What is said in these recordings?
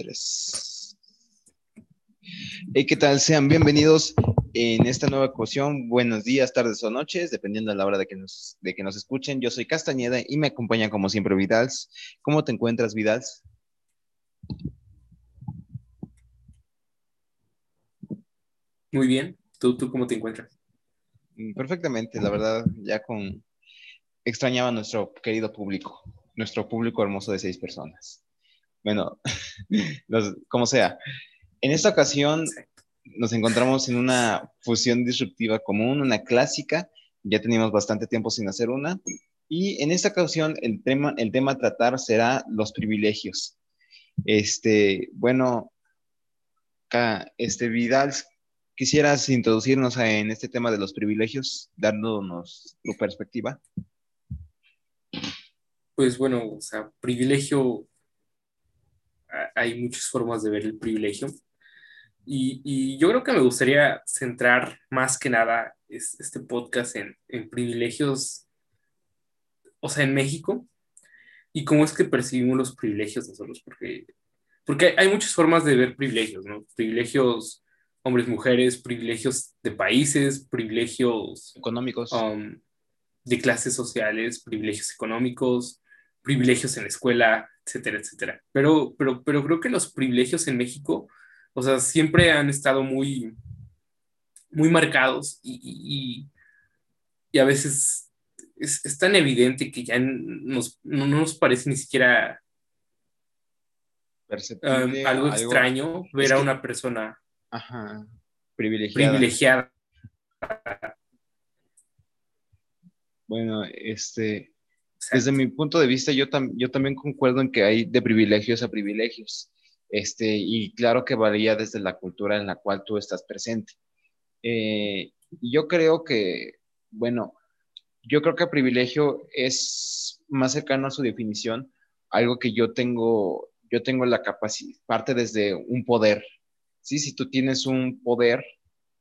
tres. Hey, ¿qué tal? Sean bienvenidos en esta nueva ocasión. Buenos días, tardes o noches, dependiendo de la hora de que nos, de que nos escuchen. Yo soy Castañeda y me acompaña como siempre Vidals. ¿Cómo te encuentras, Vidals? Muy bien. ¿Tú, tú cómo te encuentras? Mm, perfectamente, la verdad, ya con... Extrañaba a nuestro querido público, nuestro público hermoso de seis personas. Bueno, como sea. En esta ocasión nos encontramos en una fusión disruptiva común, una clásica. Ya teníamos bastante tiempo sin hacer una. Y en esta ocasión el tema, el tema a tratar será los privilegios. Este, bueno, este Vidal, quisieras introducirnos en este tema de los privilegios, dándonos tu perspectiva. Pues bueno, o sea, privilegio hay muchas formas de ver el privilegio. Y, yo creo que me gustaría centrar más que nada este podcast en, privilegios, o sea, en México, y cómo es que percibimos los privilegios nosotros, porque, porque hay muchas formas de ver privilegios, ¿no? Privilegios hombres, mujeres, privilegios de países, privilegios económicos, um, de clases sociales, privilegios económicos, privilegios en la escuela, etcétera, etcétera. Pero, pero, pero creo que los privilegios en México, o sea, siempre han estado muy, muy marcados y, y, a veces es, tan evidente que ya nos, no, nos parece ni siquiera um, algo extraño ver a una persona privilegiada. privilegiada. Bueno, este, desde mi punto de vista, yo, yo también concuerdo en que hay de privilegios a privilegios. Este, y claro que varía desde la cultura en la cual tú estás presente. Eh, yo creo que, bueno, yo creo que privilegio es más cercano a su definición, algo que yo tengo, yo tengo la capacidad, parte desde un poder. Sí, si tú tienes un poder,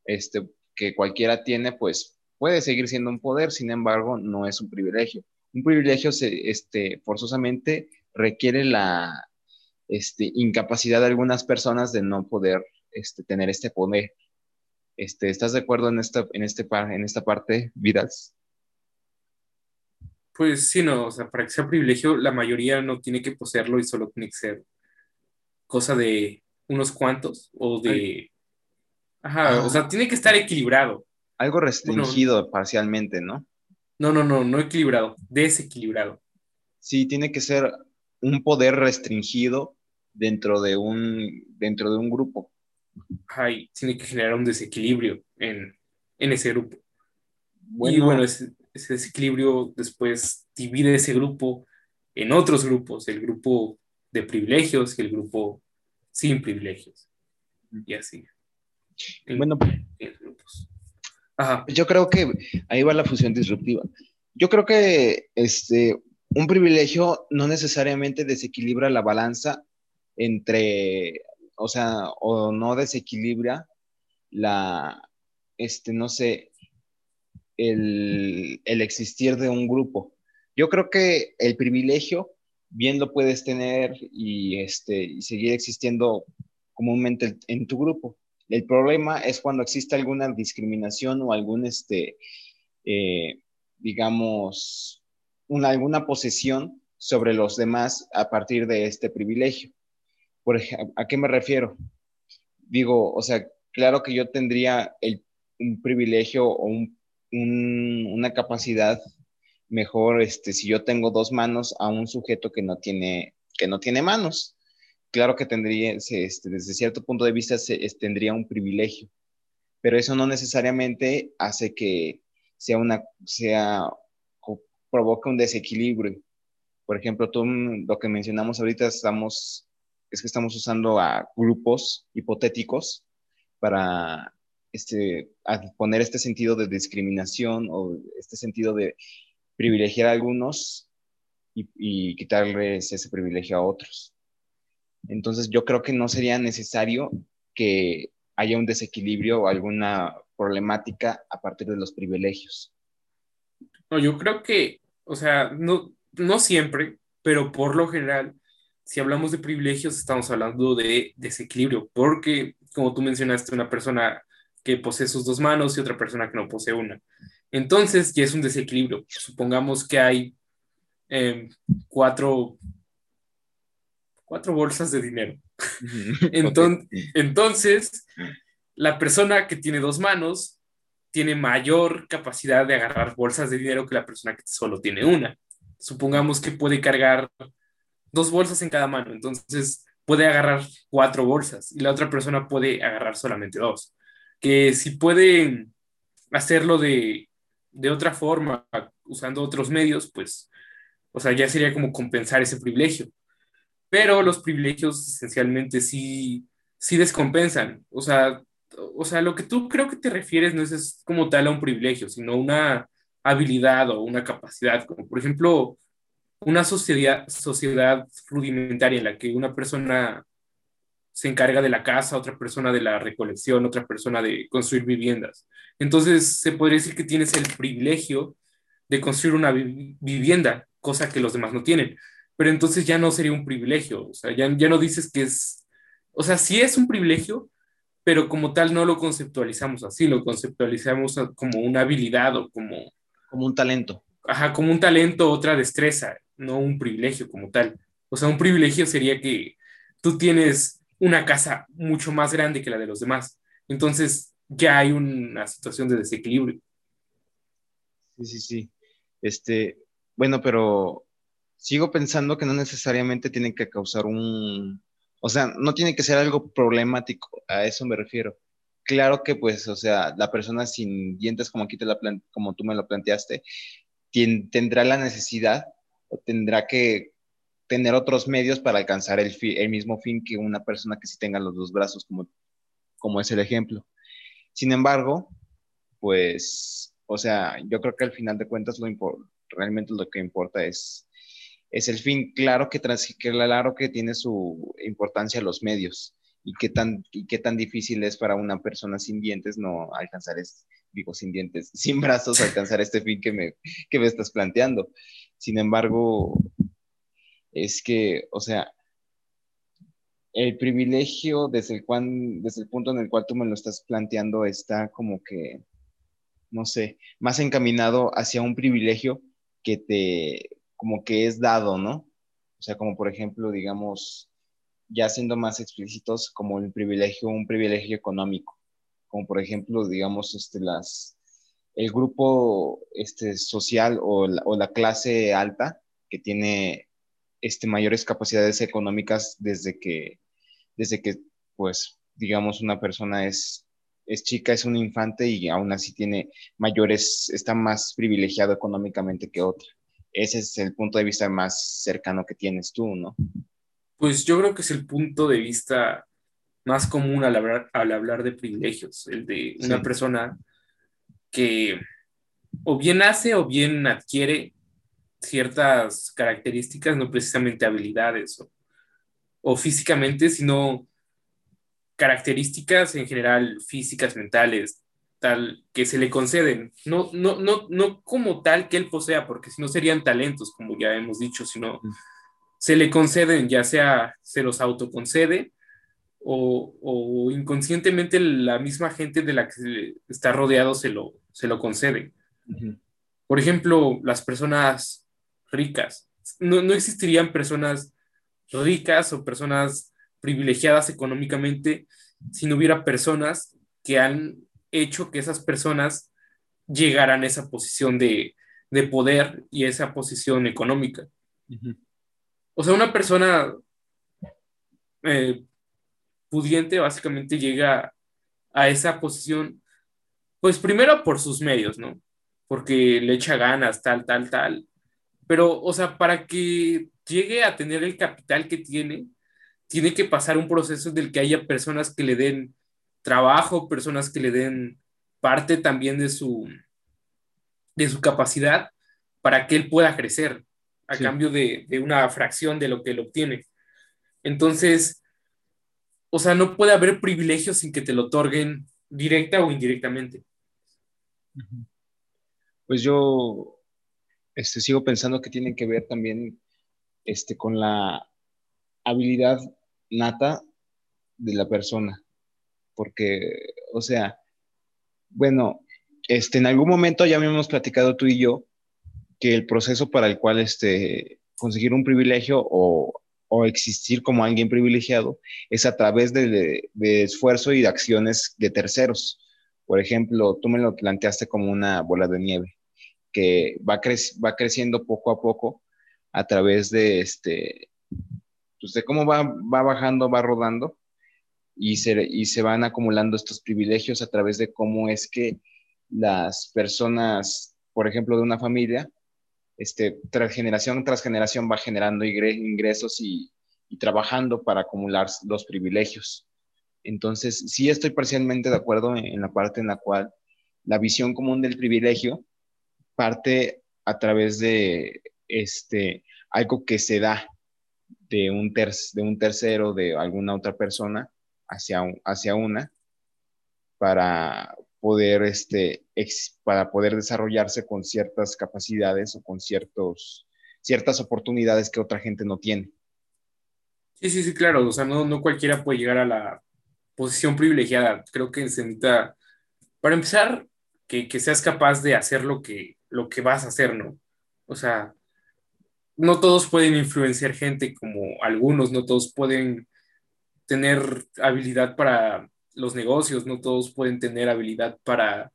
este, que cualquiera tiene, pues puede seguir siendo un poder, sin embargo, no es un privilegio un privilegio se, este, forzosamente requiere la este, incapacidad de algunas personas de no poder este, tener este poder. Este, ¿Estás de acuerdo en esta, en, este, en esta parte, Vidas? Pues sí, no, o sea, para que sea privilegio, la mayoría no tiene que poseerlo y solo tiene que ser cosa de unos cuantos o de... Ajá, o ah. sea, tiene que estar equilibrado. Algo restringido parcialmente, ¿no? No, no, no, no equilibrado, desequilibrado. Sí, tiene que ser un poder restringido dentro de un, dentro de un grupo. Ay, tiene que generar un desequilibrio en, ese grupo. y bueno, ese, desequilibrio después divide ese grupo en otros grupos, el grupo de privilegios y el grupo sin privilegios. Y así. bueno, grupos. Yo creo que ahí va la fusión disruptiva. Yo creo que este, un privilegio no necesariamente desequilibra la balanza entre, o sea, o no desequilibra la, este, no sé, el, existir de un grupo. Yo creo que el privilegio bien lo puedes tener y, este, y seguir existiendo comúnmente en tu grupo. El problema es cuando existe alguna discriminación o algún, este, eh, digamos, una, alguna posesión sobre los demás a partir de este privilegio. Por ¿a qué me refiero? Digo, o sea, claro que yo tendría un privilegio o una capacidad mejor este, si yo tengo dos manos a un sujeto que no tiene, que no tiene manos claro que tendría, este, desde cierto punto de vista, se, tendría un privilegio, pero eso no necesariamente hace que sea una, sea, provoque un desequilibrio. Por ejemplo, tú, mm, lo que mencionamos ahorita, estamos, es que estamos usando a grupos hipotéticos para este, poner este sentido de discriminación o este sentido de privilegiar a algunos y quitarles ese privilegio a otros. Entonces yo creo que no sería necesario que haya un desequilibrio o alguna problemática a partir de los privilegios. No, yo creo que, o sea, no, no siempre, pero por lo general si hablamos de privilegios, estamos hablando de desequilibrio, porque como tú mencionaste, una persona que posee sus dos manos y otra persona que no posee una. Entonces ya es un desequilibrio. Supongamos que hay em, cuatro, cuatro bolsas de dinero. entonces, entonces, la persona que tiene dos manos tiene mayor capacidad de agarrar bolsas de dinero que la persona que solo tiene una. Supongamos que puede cargar dos bolsas en cada mano, entonces puede agarrar cuatro bolsas y la otra persona puede agarrar solamente dos. Que si pueden hacerlo de, de otra forma, usando otros medios, pues, o sea, ya sería como compensar ese privilegio. Pero los privilegios esencialmente sí, sí descompensan. O sea, o sea, lo que tú creo que te refieres no es, como tal a un privilegio, sino una habilidad o una capacidad, como por ejemplo una sociedad, sociedad rudimentaria en la que una persona se encarga de la casa, otra persona de la recolección, otra persona de construir viviendas. Entonces se podría decir que tienes el privilegio de construir una vivienda, cosa que los demás no tienen. Pero entonces ya no sería un privilegio, o sea, ya, ya no dices que es, o sea, sí es un privilegio, pero como tal no lo conceptualizamos así, lo conceptualizamos como una habilidad o como... Como un talento. Ajá, como un talento, otra destreza, no un privilegio como tal. O sea, un privilegio sería que tú tienes una casa mucho más grande que la de los demás. Entonces ya hay una situación de desequilibrio. Sí, sí, sí. Este, bueno, pero sigo pensando que no necesariamente tienen que causar un, o sea, no tiene que ser algo problemático, a eso me refiero. Claro que, pues, o sea, la persona sin dientes, como aquí te la como tú me lo planteaste, tendrá la necesidad o tendrá que tener otros medios para alcanzar el, el mismo fin que una persona que sí tenga los dos brazos, como, como es el ejemplo. Sin embargo, pues, o sea, yo creo que al final de cuentas lo realmente lo que importa es es el fin. Claro que, claro que tiene su importancia los medios y qué, tan, y qué tan difícil es para una persona sin dientes no alcanzar, es, digo, sin dientes, sin brazos, alcanzar este fin que me, que me estás planteando. Sin embargo, es que, o sea, el privilegio desde el, desde el punto en el cual tú me lo estás planteando está como que, no sé, más encaminado hacia un privilegio que te, como que es dado, ¿no? O sea, como por ejemplo, digamos, ya siendo más explícitos, como el privilegio, un privilegio económico, como por ejemplo, digamos, este, las, el grupo este, social o la, o la clase alta que tiene este, mayores capacidades económicas desde que, desde que, pues, digamos, una persona es, es chica, es un infante y aún así tiene mayores, está más privilegiado económicamente que otra ese es el punto de vista más cercano que tienes tú, ¿no? Pues yo creo que es el punto de vista más común al hablar, al hablar de privilegios, el de una persona que o bien hace o bien adquiere ciertas características, no precisamente habilidades o, o físicamente, sino características en general físicas, mentales, tal que se le conceden, no, no, no, no como tal que él posea, porque si no serían talentos, como ya hemos dicho, sino se le conceden, ya sea se los autoconcede o, o inconscientemente la misma gente de la que está rodeado se lo, se lo concede. Por ejemplo, las personas ricas. No, no existirían personas ricas o personas privilegiadas económicamente si no hubiera personas que han hecho que esas personas llegaran a esa posición de, poder y esa posición económica. O sea, una persona eh, pudiente básicamente llega a esa posición, pues primero por sus medios, ¿no? Porque le echa ganas, tal, tal, tal. Pero, o sea, para que llegue a tener el capital que tiene, tiene que pasar un proceso del que haya personas que le den trabajo, personas que le den parte también de su, de su capacidad para que él pueda crecer a cambio de, una fracción de lo que él obtiene. Entonces, o sea, no puede haber privilegios sin que te lo otorguen directa o indirectamente. Pues yo este, sigo pensando que tienen que ver también este, con la habilidad nata de la persona. Porque, o sea, bueno, este, en algún momento ya habíamos platicado tú y yo que el proceso para el cual este, conseguir un privilegio o, existir como alguien privilegiado es a través de, esfuerzo y de acciones de terceros. Por ejemplo, tú me lo planteaste como una bola de nieve que va, va creciendo poco a poco a través de este, pues de cómo va, va bajando, va rodando y se, y se van acumulando estos privilegios a través de cómo es que las personas, por ejemplo, de una familia, este, tras generación tras generación va generando ingresos y, trabajando para acumular los privilegios. Entonces, sí estoy parcialmente de acuerdo en, la parte en la cual la visión común del privilegio parte a través de este, algo que se da de un, de un tercero, de alguna otra persona, hacia, hacia una, para, poder, este, para poder desarrollarse con ciertas capacidades o con ciertos, ciertas oportunidades que otra gente no tiene. Sí, sí, sí, claro. O sea, no, no cualquiera puede llegar a la posición privilegiada. Creo que se necesita, para empezar, que, que, seas capaz de hacer lo que, lo que vas a hacer, ¿no? O sea, no todos pueden influenciar gente como algunos, no todos pueden tener habilidad para los negocios, no todos pueden tener habilidad para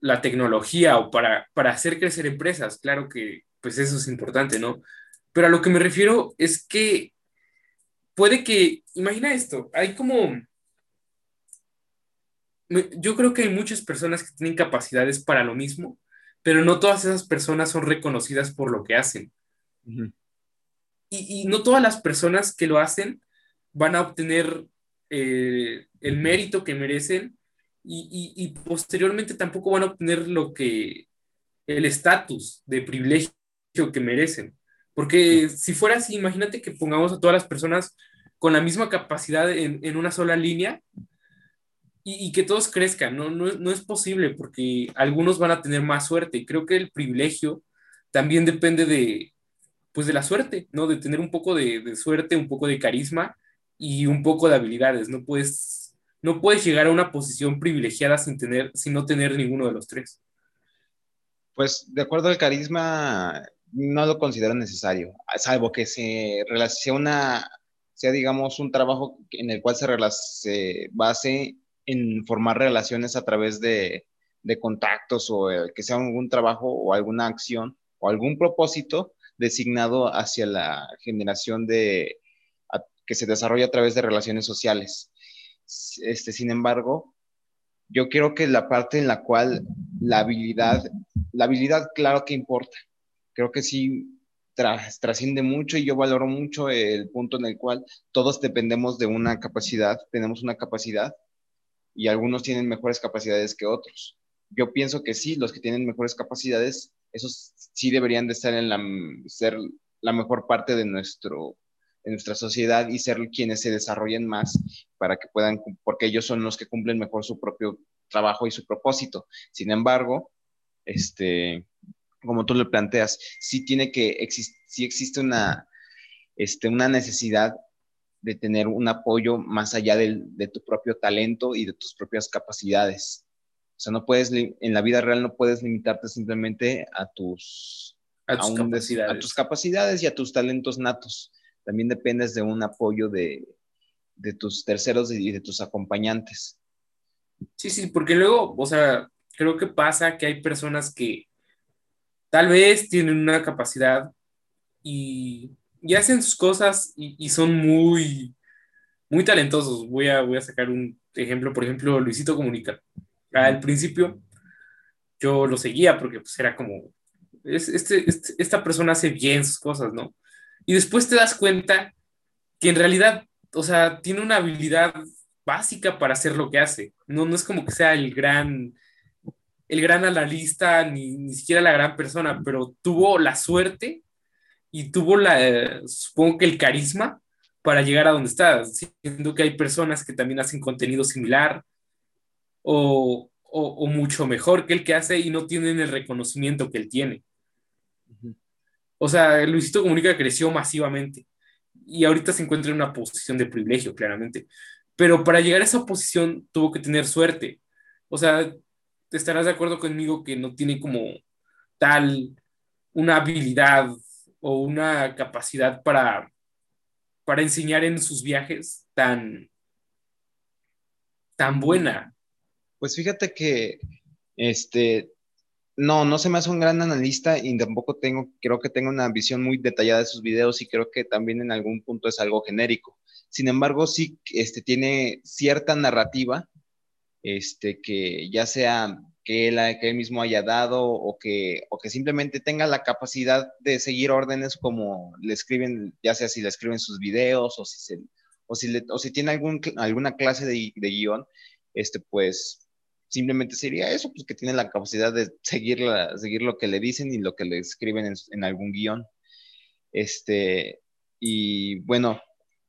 la tecnología o para, para hacer crecer empresas. Claro que pues eso es importante, ¿no? Pero a lo que me refiero es que puede que, imagina esto, hay como, yo creo que hay muchas personas que tienen capacidades para lo mismo, pero no todas esas personas son reconocidas por lo que hacen. y, y, no todas las personas que lo hacen van a obtener eh, el mérito que merecen y, posteriormente tampoco van a obtener lo que el estatus de privilegio que merecen. Porque si fuera así, imagínate que pongamos a todas las personas con la misma capacidad en, una sola línea y, que todos crezcan. No, no, es posible porque algunos van a tener más suerte. Y creo que el privilegio también depende de, pues de la suerte, ¿no? De tener un poco de, de suerte, un poco de carisma y un poco de habilidades. No puedes, no puedes llegar a una posición privilegiada sin, tener, sin no tener ninguno de los tres. Pues de acuerdo al carisma, no lo considero necesario, salvo que se relaciona, sea digamos un trabajo en el cual se, se base en formar relaciones a través de, de contactos o que sea algún trabajo o alguna acción o algún propósito designado hacia la generación de que se desarrolla a través de relaciones sociales. Este, sin embargo, yo creo que la parte en la cual la habilidad, la habilidad claro que importa. Creo que sí trasciende mucho y yo valoro mucho el punto en el cual todos dependemos de una capacidad, tenemos una capacidad y algunos tienen mejores capacidades que otros. Yo pienso que sí, los que tienen mejores capacidades, esos sí deberían de estar en la, ser la mejor parte de nuestro en nuestra sociedad y ser quienes se desarrollen más para que puedan, porque ellos son los que cumplen mejor su propio trabajo y su propósito. Sin embargo, este, como tú le planteas, sí tiene que existir, sí existe una, este, una necesidad de tener un apoyo más allá de tu propio talento y de tus propias capacidades. O sea, no puedes, en la vida real no puedes limitarte simplemente a tus, a tus, capacidades. a tus capacidades y a tus talentos natos también dependes de un apoyo de, tus terceros y de tus acompañantes. Sí, sí, porque luego, o sea, creo que pasa que hay personas que tal vez tienen una capacidad y, hacen sus cosas y, son muy, muy talentosos. Voy a, voy a sacar un ejemplo, por ejemplo, Luisito Comunica. Al principio yo lo seguía porque pues, era como, este, este, esta persona hace bien sus cosas, ¿no? Y después te das cuenta que en realidad, o sea, tiene una habilidad básica para hacer lo que hace. No, no es como que sea el gran, el gran analista, ni, ni siquiera la gran persona, pero tuvo la suerte y tuvo la, supongo que el carisma para llegar a donde está, siendo que hay personas que también hacen contenido similar o, o, o, mucho mejor que el que hace y no tienen el reconocimiento que él tiene. O sea, Luisito Comunica creció masivamente. y ahorita se encuentra en una posición de privilegio, claramente. Pero para llegar a esa posición tuvo que tener suerte. O sea, te estarás de acuerdo conmigo que no tiene como tal una habilidad o una capacidad para, para enseñar en sus viajes tan, tan buena. Pues fíjate que este no, no se me hace un gran analista y tampoco tengo, creo que tengo una visión muy detallada de sus videos y creo que también en algún punto es algo genérico. Sin embargo, sí este, tiene cierta narrativa este, que ya sea que él, que él mismo haya dado o que, o que simplemente tenga la capacidad de seguir órdenes como le escriben, ya sea si le escriben sus videos o si, se, o si, le, o si tiene algún, alguna clase de, de guion, este, pues simplemente sería eso, pues que tiene la capacidad de seguir, seguir lo que le dicen y lo que le escriben en, en algún guion. Este, y bueno,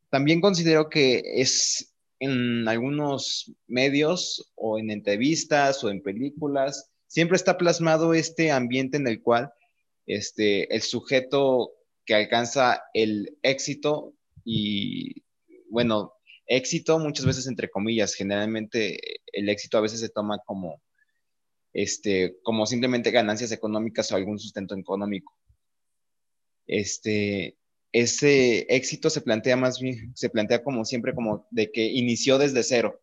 también considero que es en algunos medios o en entrevistas o en películas, siempre está plasmado este ambiente en el cual este, el sujeto que alcanza el éxito y, bueno, éxito muchas veces entre comillas, generalmente el éxito a veces se toma como, este, como simplemente ganancias económicas o algún sustento económico. Este, ese éxito se plantea más bien, se plantea como siempre como de que inició desde cero,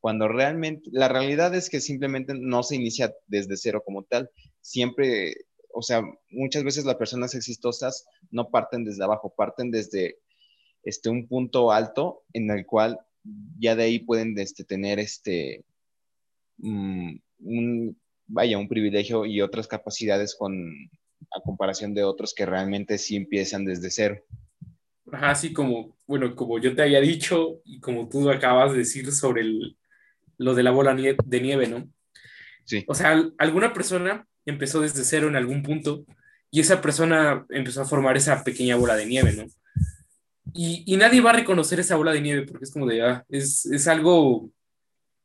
cuando realmente la realidad es que simplemente no se inicia desde cero como tal, siempre, o sea, muchas veces las personas exitosas no parten desde abajo, parten desde este, un punto alto en el cual ya de ahí pueden este, tener este, mm, un, vaya, un privilegio y otras capacidades con, a comparación de otros que realmente sí empiezan desde cero. Ajá, así como, bueno, como yo te había dicho y como tú acabas de decir sobre el, lo de la bola de nieve, ¿no? Sí. O sea, alguna persona empezó desde cero en algún punto y esa persona empezó a formar esa pequeña bola de nieve, ¿no? Y, y nadie va a reconocer esa bola de nieve porque es como de, ah, es, es algo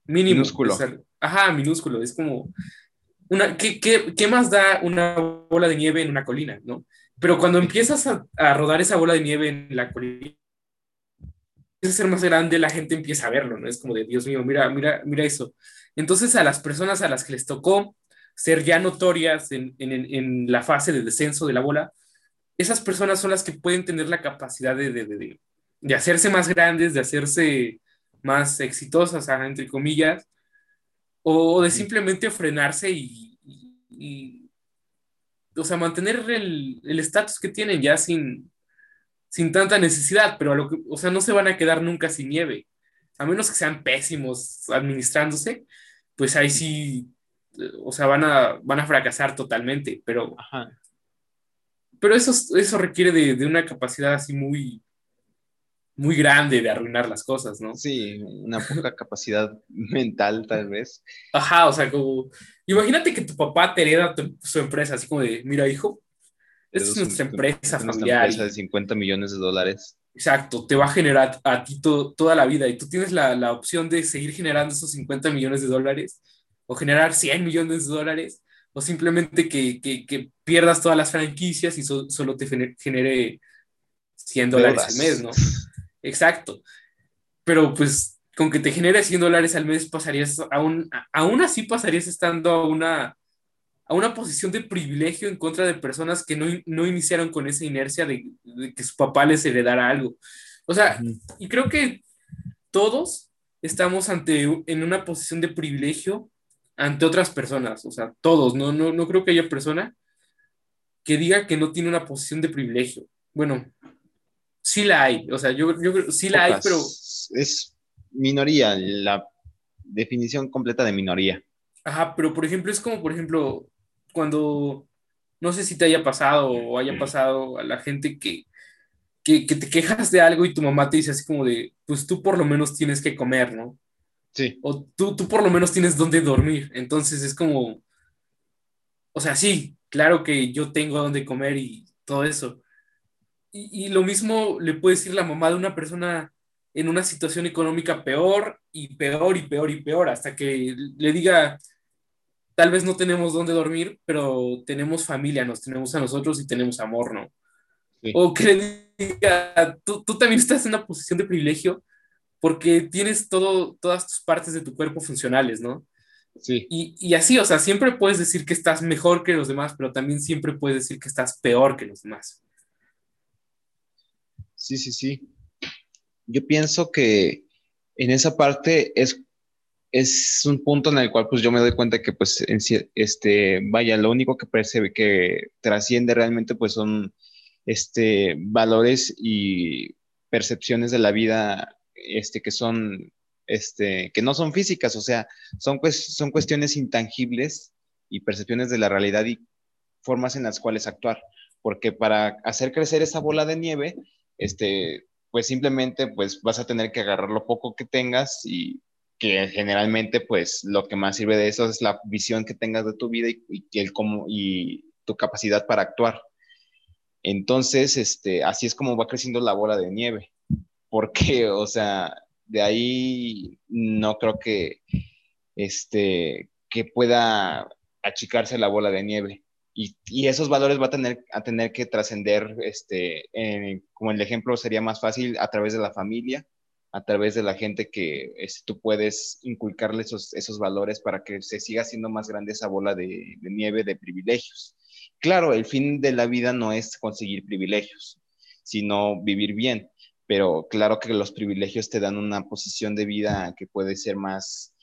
mínimo. Minúsculo. Es, ajá, minúsculo, es como, una, ¿qué, qué, qué más da una bola de nieve en una colina, no? Pero cuando empiezas a, a, rodar esa bola de nieve en la colina, empieza a ser más grande, la gente empieza a verlo, ¿no? Es como de, Dios mío, mira, mira, mira eso. Entonces a las personas a las que les tocó ser ya notorias en, en, en la fase de descenso de la bola, esas personas son las que pueden tener la capacidad de, de, de, de hacerse más grandes, de hacerse más exitosas, entre comillas, o de simplemente frenarse y, y, y o sea, mantener el estatus que tienen ya sin, sin tanta necesidad, pero a lo que, o sea, no se van a quedar nunca sin nieve, a menos que sean pésimos administrándose, pues ahí sí, o sea, van a, van a fracasar totalmente, pero, Ajá. Pero eso, eso requiere de, de una capacidad así muy, muy grande de arruinar las cosas, ¿no? Sí, una poca capacidad mental tal vez. Ajá, o sea, como, imagínate que tu papá te hereda tu, su empresa, así como de, mira, hijo, esta es nuestra empresa es familiar. Empresa de 50 millones de dólares. Exacto, te va a generar a ti to, toda la vida y tú tienes la, la, opción de seguir generando esos 50 millones de dólares o generar 100 millones de dólares o simplemente que, que, que pierdas todas las franquicias y so, solo te genere 100 dólares al mes, ¿no? Exacto. Pero pues con que te genere 100 dólares al mes pasarías, aún, aún así pasarías estando a una, a una posición de privilegio en contra de personas que no, no iniciaron con esa inercia de, de, que su papá les heredara algo. O sea, uh -huh. y creo que todos estamos ante, en una posición de privilegio ante otras personas, o sea, todos, no, no, no creo que haya persona que diga que no tiene una posición de privilegio. Bueno, sí la hay, o sea, yo, yo sí la Pocas. hay, pero... Es minoría, la definición completa de minoría. Ajá, pero por ejemplo, es como, por ejemplo, cuando, no sé si te haya pasado o haya pasado a la gente que, que, que, te quejas de algo y tu mamá te dice así como de, pues tú por lo menos tienes que comer, ¿no? Sí. O tú, tú por lo menos tienes dónde dormir. Entonces es como, o sea, sí, claro que yo tengo dónde comer y todo eso. Y, y lo mismo le puede decir la mamá de una persona en una situación económica peor y peor y peor y peor, hasta que le diga, tal vez no tenemos dónde dormir, pero tenemos familia, nos tenemos a nosotros y tenemos amor, ¿no? Sí. O que le diga, tú, tú también estás en una posición de privilegio porque tienes todo, todas tus partes de tu cuerpo funcionales, ¿no? Sí. Y, y, así, o sea, siempre puedes decir que estás mejor que los demás, pero también siempre puedes decir que estás peor que los demás. Sí, sí, sí. Yo pienso que en esa parte es, es un punto en el cual pues yo me doy cuenta que pues este, vaya, lo único que percibe, que trasciende realmente pues son este, valores y percepciones de la vida este, que son este, que no son físicas, o sea, son, pues, son cuestiones intangibles y percepciones de la realidad y formas en las cuales actuar, porque para hacer crecer esa bola de nieve, este, pues simplemente pues vas a tener que agarrar lo poco que tengas y que generalmente pues lo que más sirve de eso es la visión que tengas de tu vida y, y el cómo y tu capacidad para actuar. Entonces, este, así es como va creciendo la bola de nieve, porque, o sea, de ahí no creo que, este, que pueda achicarse la bola de nieve. Y, esos valores va a tener, a tener que trascender, este, como el ejemplo sería más fácil, a través de la familia, a través de la gente que este, tú puedes inculcarle esos, esos valores para que se siga haciendo más grande esa bola de nieve de privilegios. Claro, el fin de la vida no es conseguir privilegios, sino vivir bien pero claro que los privilegios te dan una posición de vida que puede ser más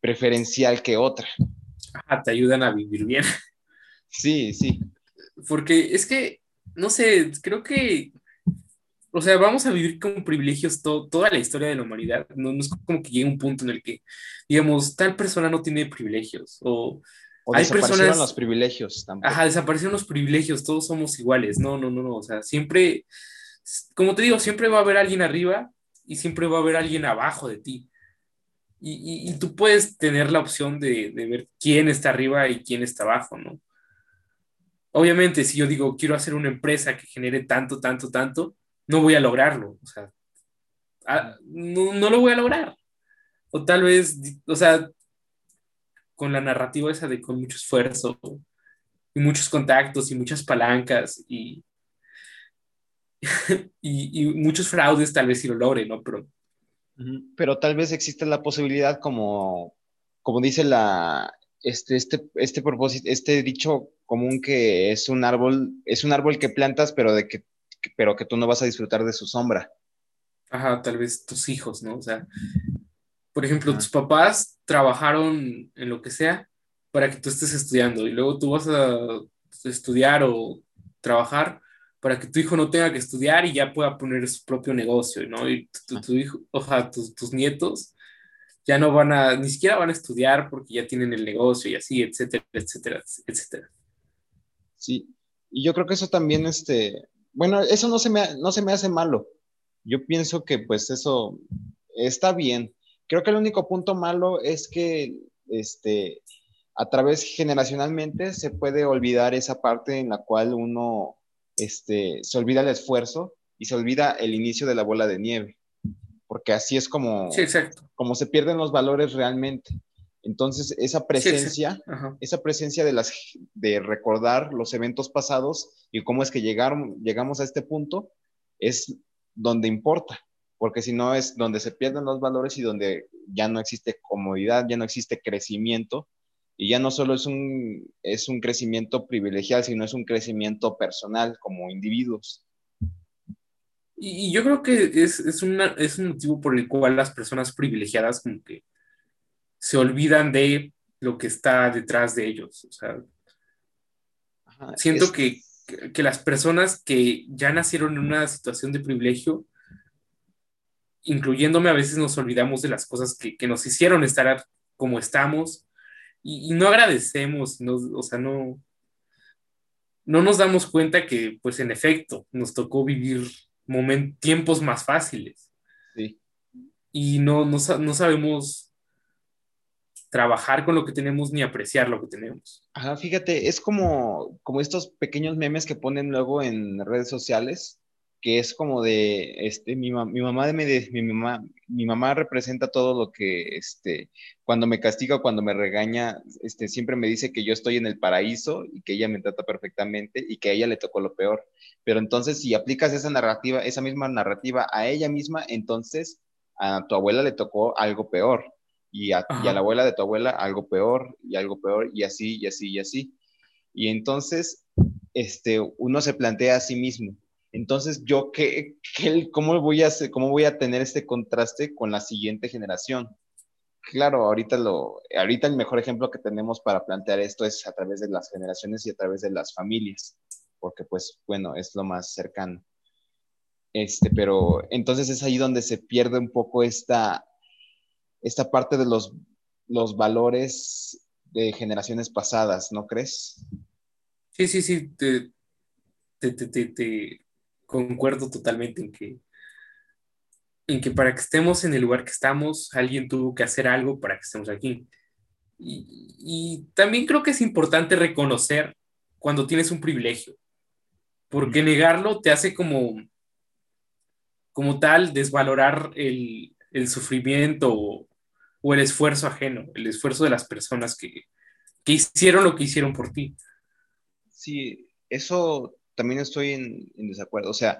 preferencial que otra. Ajá, te ayudan a vivir bien. Sí, sí. Porque es que, no sé, creo que, o sea, vamos a vivir con privilegios toda la historia de la humanidad. No, es como que llegue un punto en el que, digamos, tal persona no tiene privilegios o... O hay desaparecieron los privilegios tampoco. Ajá, desaparecieron los privilegios, todos somos iguales. No, no, no, no. O sea, siempre, como te digo, siempre va a haber alguien arriba y siempre va a haber alguien abajo de ti. Y, tú puedes tener la opción de, ver quién está arriba y quién está abajo, ¿no? Obviamente, si yo digo, quiero hacer una empresa que genere tanto, tanto, tanto, no voy a lograrlo. O sea, no, no lo voy a lograr. O tal vez, o sea, con la narrativa esa de con mucho esfuerzo y muchos contactos y muchas palancas y, y, muchos fraudes tal vez sí lo logren, ¿no? Pero, pero tal vez existe la posibilidad como, como dice la, este, este, este propósito, este dicho común que es un árbol, es un árbol que plantas, pero de que, pero que tú no vas a disfrutar de su sombra. Ajá, tal vez tus hijos, ¿no? O sea, por ejemplo, tus papás trabajaron en lo que sea para que tú estés estudiando y luego tú vas a estudiar o trabajar para que tu hijo no tenga que estudiar y ya pueda poner su propio negocio, ¿no? Y tu, hijo, ojalá tus, tus, nietos ya no van a, ni siquiera van a estudiar porque ya tienen el negocio y así, etcétera, etcétera, etcétera. Sí, y yo creo que eso también, este, bueno, eso no se me, no se me hace malo. Yo pienso que pues eso está bien. Creo que el único punto malo es que, este, a través generacionalmente se puede olvidar esa parte en la cual uno este, se olvida el esfuerzo y se olvida el inicio de la bola de nieve, porque así es como, como se pierden los valores realmente. Entonces, esa presencia, esa presencia de, las, de recordar los eventos pasados y cómo es que llegaron, llegamos a este punto, es donde importa, porque si no es donde se pierden los valores y donde ya no existe comodidad, ya no existe crecimiento y ya no solo es un, es un crecimiento privilegial, sino es un crecimiento personal como individuos. Y, yo creo que es, es, una, es un motivo por el cual las personas privilegiadas como que se olvidan de lo que está detrás de ellos. O sea, siento que, que, las personas que ya nacieron en una situación de privilegio, incluyéndome, a veces nos olvidamos de las cosas que, que nos hicieron estar como estamos y, no agradecemos, o sea, no, no nos damos cuenta que, pues en efecto, nos tocó vivir tiempos más fáciles. Sí. Y no, no, no, sabemos trabajar con lo que tenemos ni apreciar lo que tenemos. Ajá, fíjate, es como, como estos pequeños memes que ponen luego en redes sociales, que es como de, este, mi, mi mamá me, mi mamá, mi mamá representa todo lo que, este, cuando me castiga, cuando me regaña, este, siempre me dice que yo estoy en el paraíso y que ella me trata perfectamente y que a ella le tocó lo peor. Pero entonces, si aplicas esa narrativa, esa misma narrativa a ella misma, entonces a tu abuela le tocó algo peor y a, y a la abuela de tu abuela algo peor y algo peor y así y así y así. Y entonces, este, uno se plantea a sí mismo, entonces, yo, ¿qué, qué, cómo, voy a ¿cómo voy a tener este contraste con la siguiente generación? Claro, ahorita, lo, ahorita el mejor ejemplo que tenemos para plantear esto es a través de las generaciones y a través de las familias, porque pues, bueno, es lo más cercano. Este, pero entonces es ahí donde se pierde un poco esta, esta parte de los, los valores de generaciones pasadas, ¿no crees? Sí, sí, sí, te, te, te, concuerdo totalmente en que, en que para que estemos en el lugar que estamos, alguien tuvo que hacer algo para que estemos aquí. Y, también creo que es importante reconocer cuando tienes un privilegio, porque negarlo te hace como, como tal desvalorar el, el sufrimiento o, o, el esfuerzo ajeno, el esfuerzo de las personas que, que hicieron lo que hicieron por ti. Sí, eso también estoy en, desacuerdo. O sea,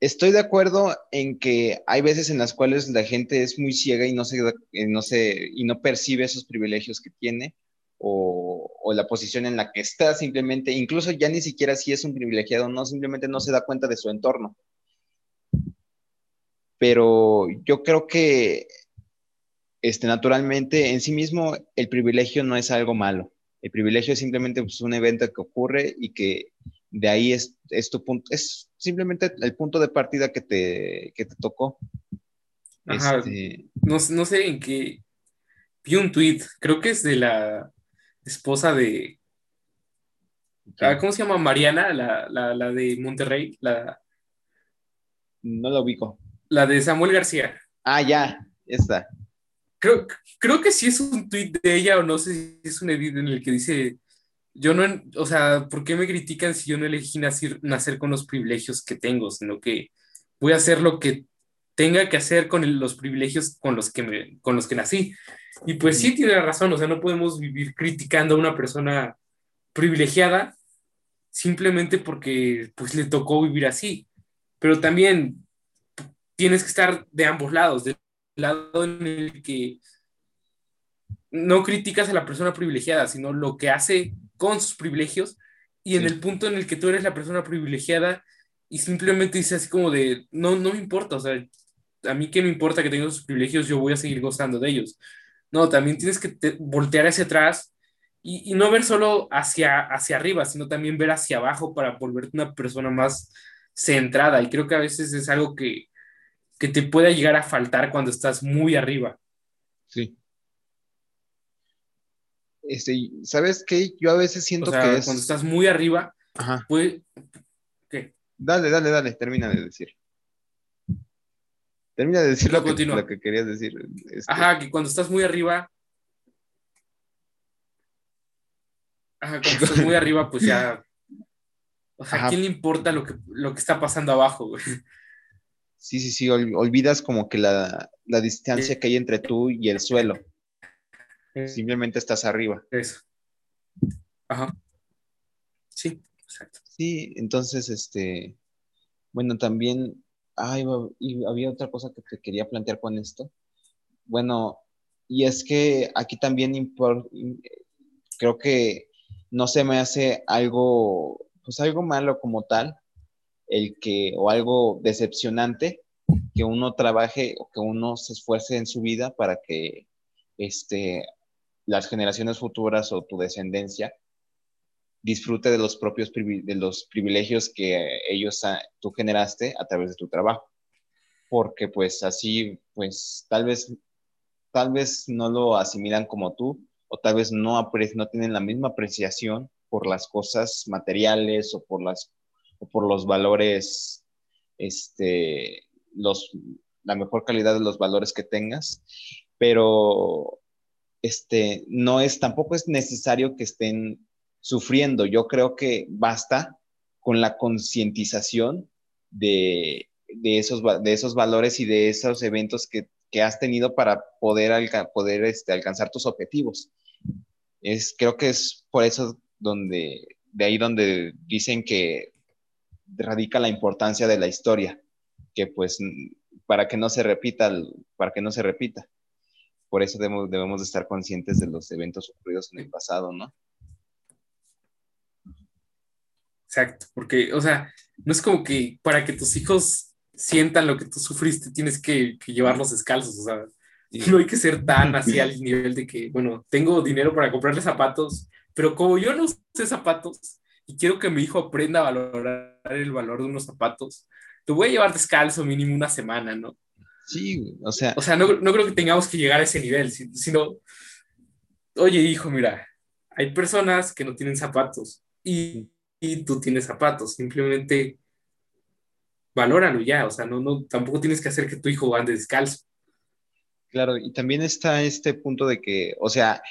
estoy de acuerdo en que hay veces en las cuales la gente es muy ciega y no, se, eh, no, se, y no percibe esos privilegios que tiene o, o, la posición en la que está simplemente, incluso ya ni siquiera si es un privilegiado, no, simplemente no se da cuenta de su entorno. Pero yo creo que este, naturalmente en sí mismo el privilegio no es algo malo. El privilegio es simplemente pues, un evento que ocurre y que de ahí es, es, tu punto, es simplemente el punto de partida que te, que te tocó. Este, no, no, sé en qué. Vi un tweet, creo que es de la esposa de. Ah, ¿Cómo se llama? Mariana, la, la, la de Monterrey. La, no lo ubico. La de Samuel García. Ah, ya, esta. Creo, creo que sí es un tweet de ella, o no sé si es un edit en el que dice yo no, o sea, ¿por qué me critican si yo no elegí nacer, nacer con los privilegios que tengo, sino que voy a hacer lo que tenga que hacer con los privilegios con los que me, con los que nací? Y pues sí tiene razón, o sea, no podemos vivir criticando a una persona privilegiada simplemente porque pues le tocó vivir así. Pero también tienes que estar de ambos lados, del lado en el que no criticas a la persona privilegiada, sino lo que hace con sus privilegios y en el punto en el que tú eres la persona privilegiada y simplemente dices así como de, no, no me importa, o sea, a mí que me importa que tenga sus privilegios, yo voy a seguir gozando de ellos. No, también tienes que voltear hacia atrás y, y, no ver solo hacia, hacia arriba, sino también ver hacia abajo para volverte una persona más centrada. Y creo que a veces es algo que, que te puede llegar a faltar cuando estás muy arriba. Sí. Este, ¿sabes qué? Yo a veces siento que es... Cuando estás muy arriba, Ajá. Pues, ¿qué? Dale, dale, dale, termina de decir. Termina de decir lo que, lo que, querías decir. Este. Ajá, que cuando estás muy arriba... Ajá, cuando estás muy arriba, pues ya... O sea, ¿a quién le importa lo que, lo que está pasando abajo, güey? Sí, sí, sí, olvidas como que la, la distancia que hay entre tú y el suelo. Simplemente estás arriba. Eso. Ajá. Sí, exacto. Sí, entonces, este, bueno, también, ay, y había otra cosa que te quería plantear con esto. Bueno, y es que aquí también creo que no se me hace algo, pues algo malo como tal, el que, o algo decepcionante, que uno trabaje o que uno se esfuerce en su vida para que este, las generaciones futuras o tu descendencia disfrute de los propios de los privilegios que ellos tú generaste a través de tu trabajo. Porque pues así pues tal vez tal vez no lo asimilan como tú o tal vez no no tienen la misma apreciación por las cosas materiales o por las o por los valores este los la mejor calidad de los valores que tengas. Pero este, no es, tampoco es necesario que estén sufriendo. Yo creo que basta con la concientización de, esos, de esos valores y de esos eventos que, has tenido para poder, poder este, alcanzar tus objetivos. Es, creo que es por eso donde, de ahí donde dicen que radica la importancia de la historia, que pues para que no se repita, para que no se repita. Por eso debemos, debemos de estar conscientes de los eventos ocurridos en el pasado, ¿no? Exacto, porque, o sea, no es como que para que tus hijos sientan lo que tú sufriste, tienes que, llevarlos descalzos, o sea, no hay que ser tan así al nivel de que, bueno, tengo dinero para comprarle zapatos, pero como yo no usé zapatos y quiero que mi hijo aprenda a valorar el valor de unos zapatos, te voy a llevar descalzo mínimo una semana, ¿no? Sí, o sea. O sea, no, no creo que tengamos que llegar a ese nivel, sino, oye, hijo, mira, hay personas que no tienen zapatos y y tú tienes zapatos, simplemente valóralo ya, o sea, no, no, tampoco tienes que hacer que tu hijo ande descalzo. Claro, y también está este punto de que, o sea,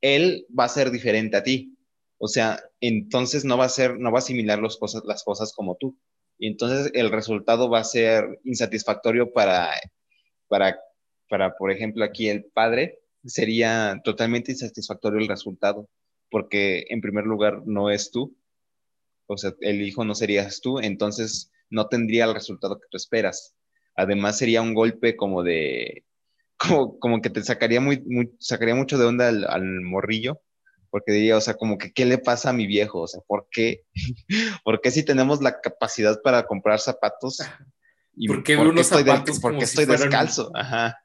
él va a ser diferente a ti, o sea, entonces no va a ser, no va a asimilar las cosas, las cosas como tú, y entonces el resultado va a ser insatisfactorio para, para, para, por ejemplo, aquí el padre, sería totalmente insatisfactorio el resultado, porque en primer lugar no es tú, o sea, el hijo no serías tú, entonces no tendría el resultado que tú esperas. Además sería un golpe como de, como, como que te sacaría, muy, sacaría mucho de onda al, morrillo, porque diría, o sea, como que, ¿qué le pasa a mi viejo? O sea, ¿por qué? ¿Por qué si tenemos la capacidad para comprar zapatos? Y ¿Por qué, unos estoy, zapatos porque estoy descalzo? Ajá.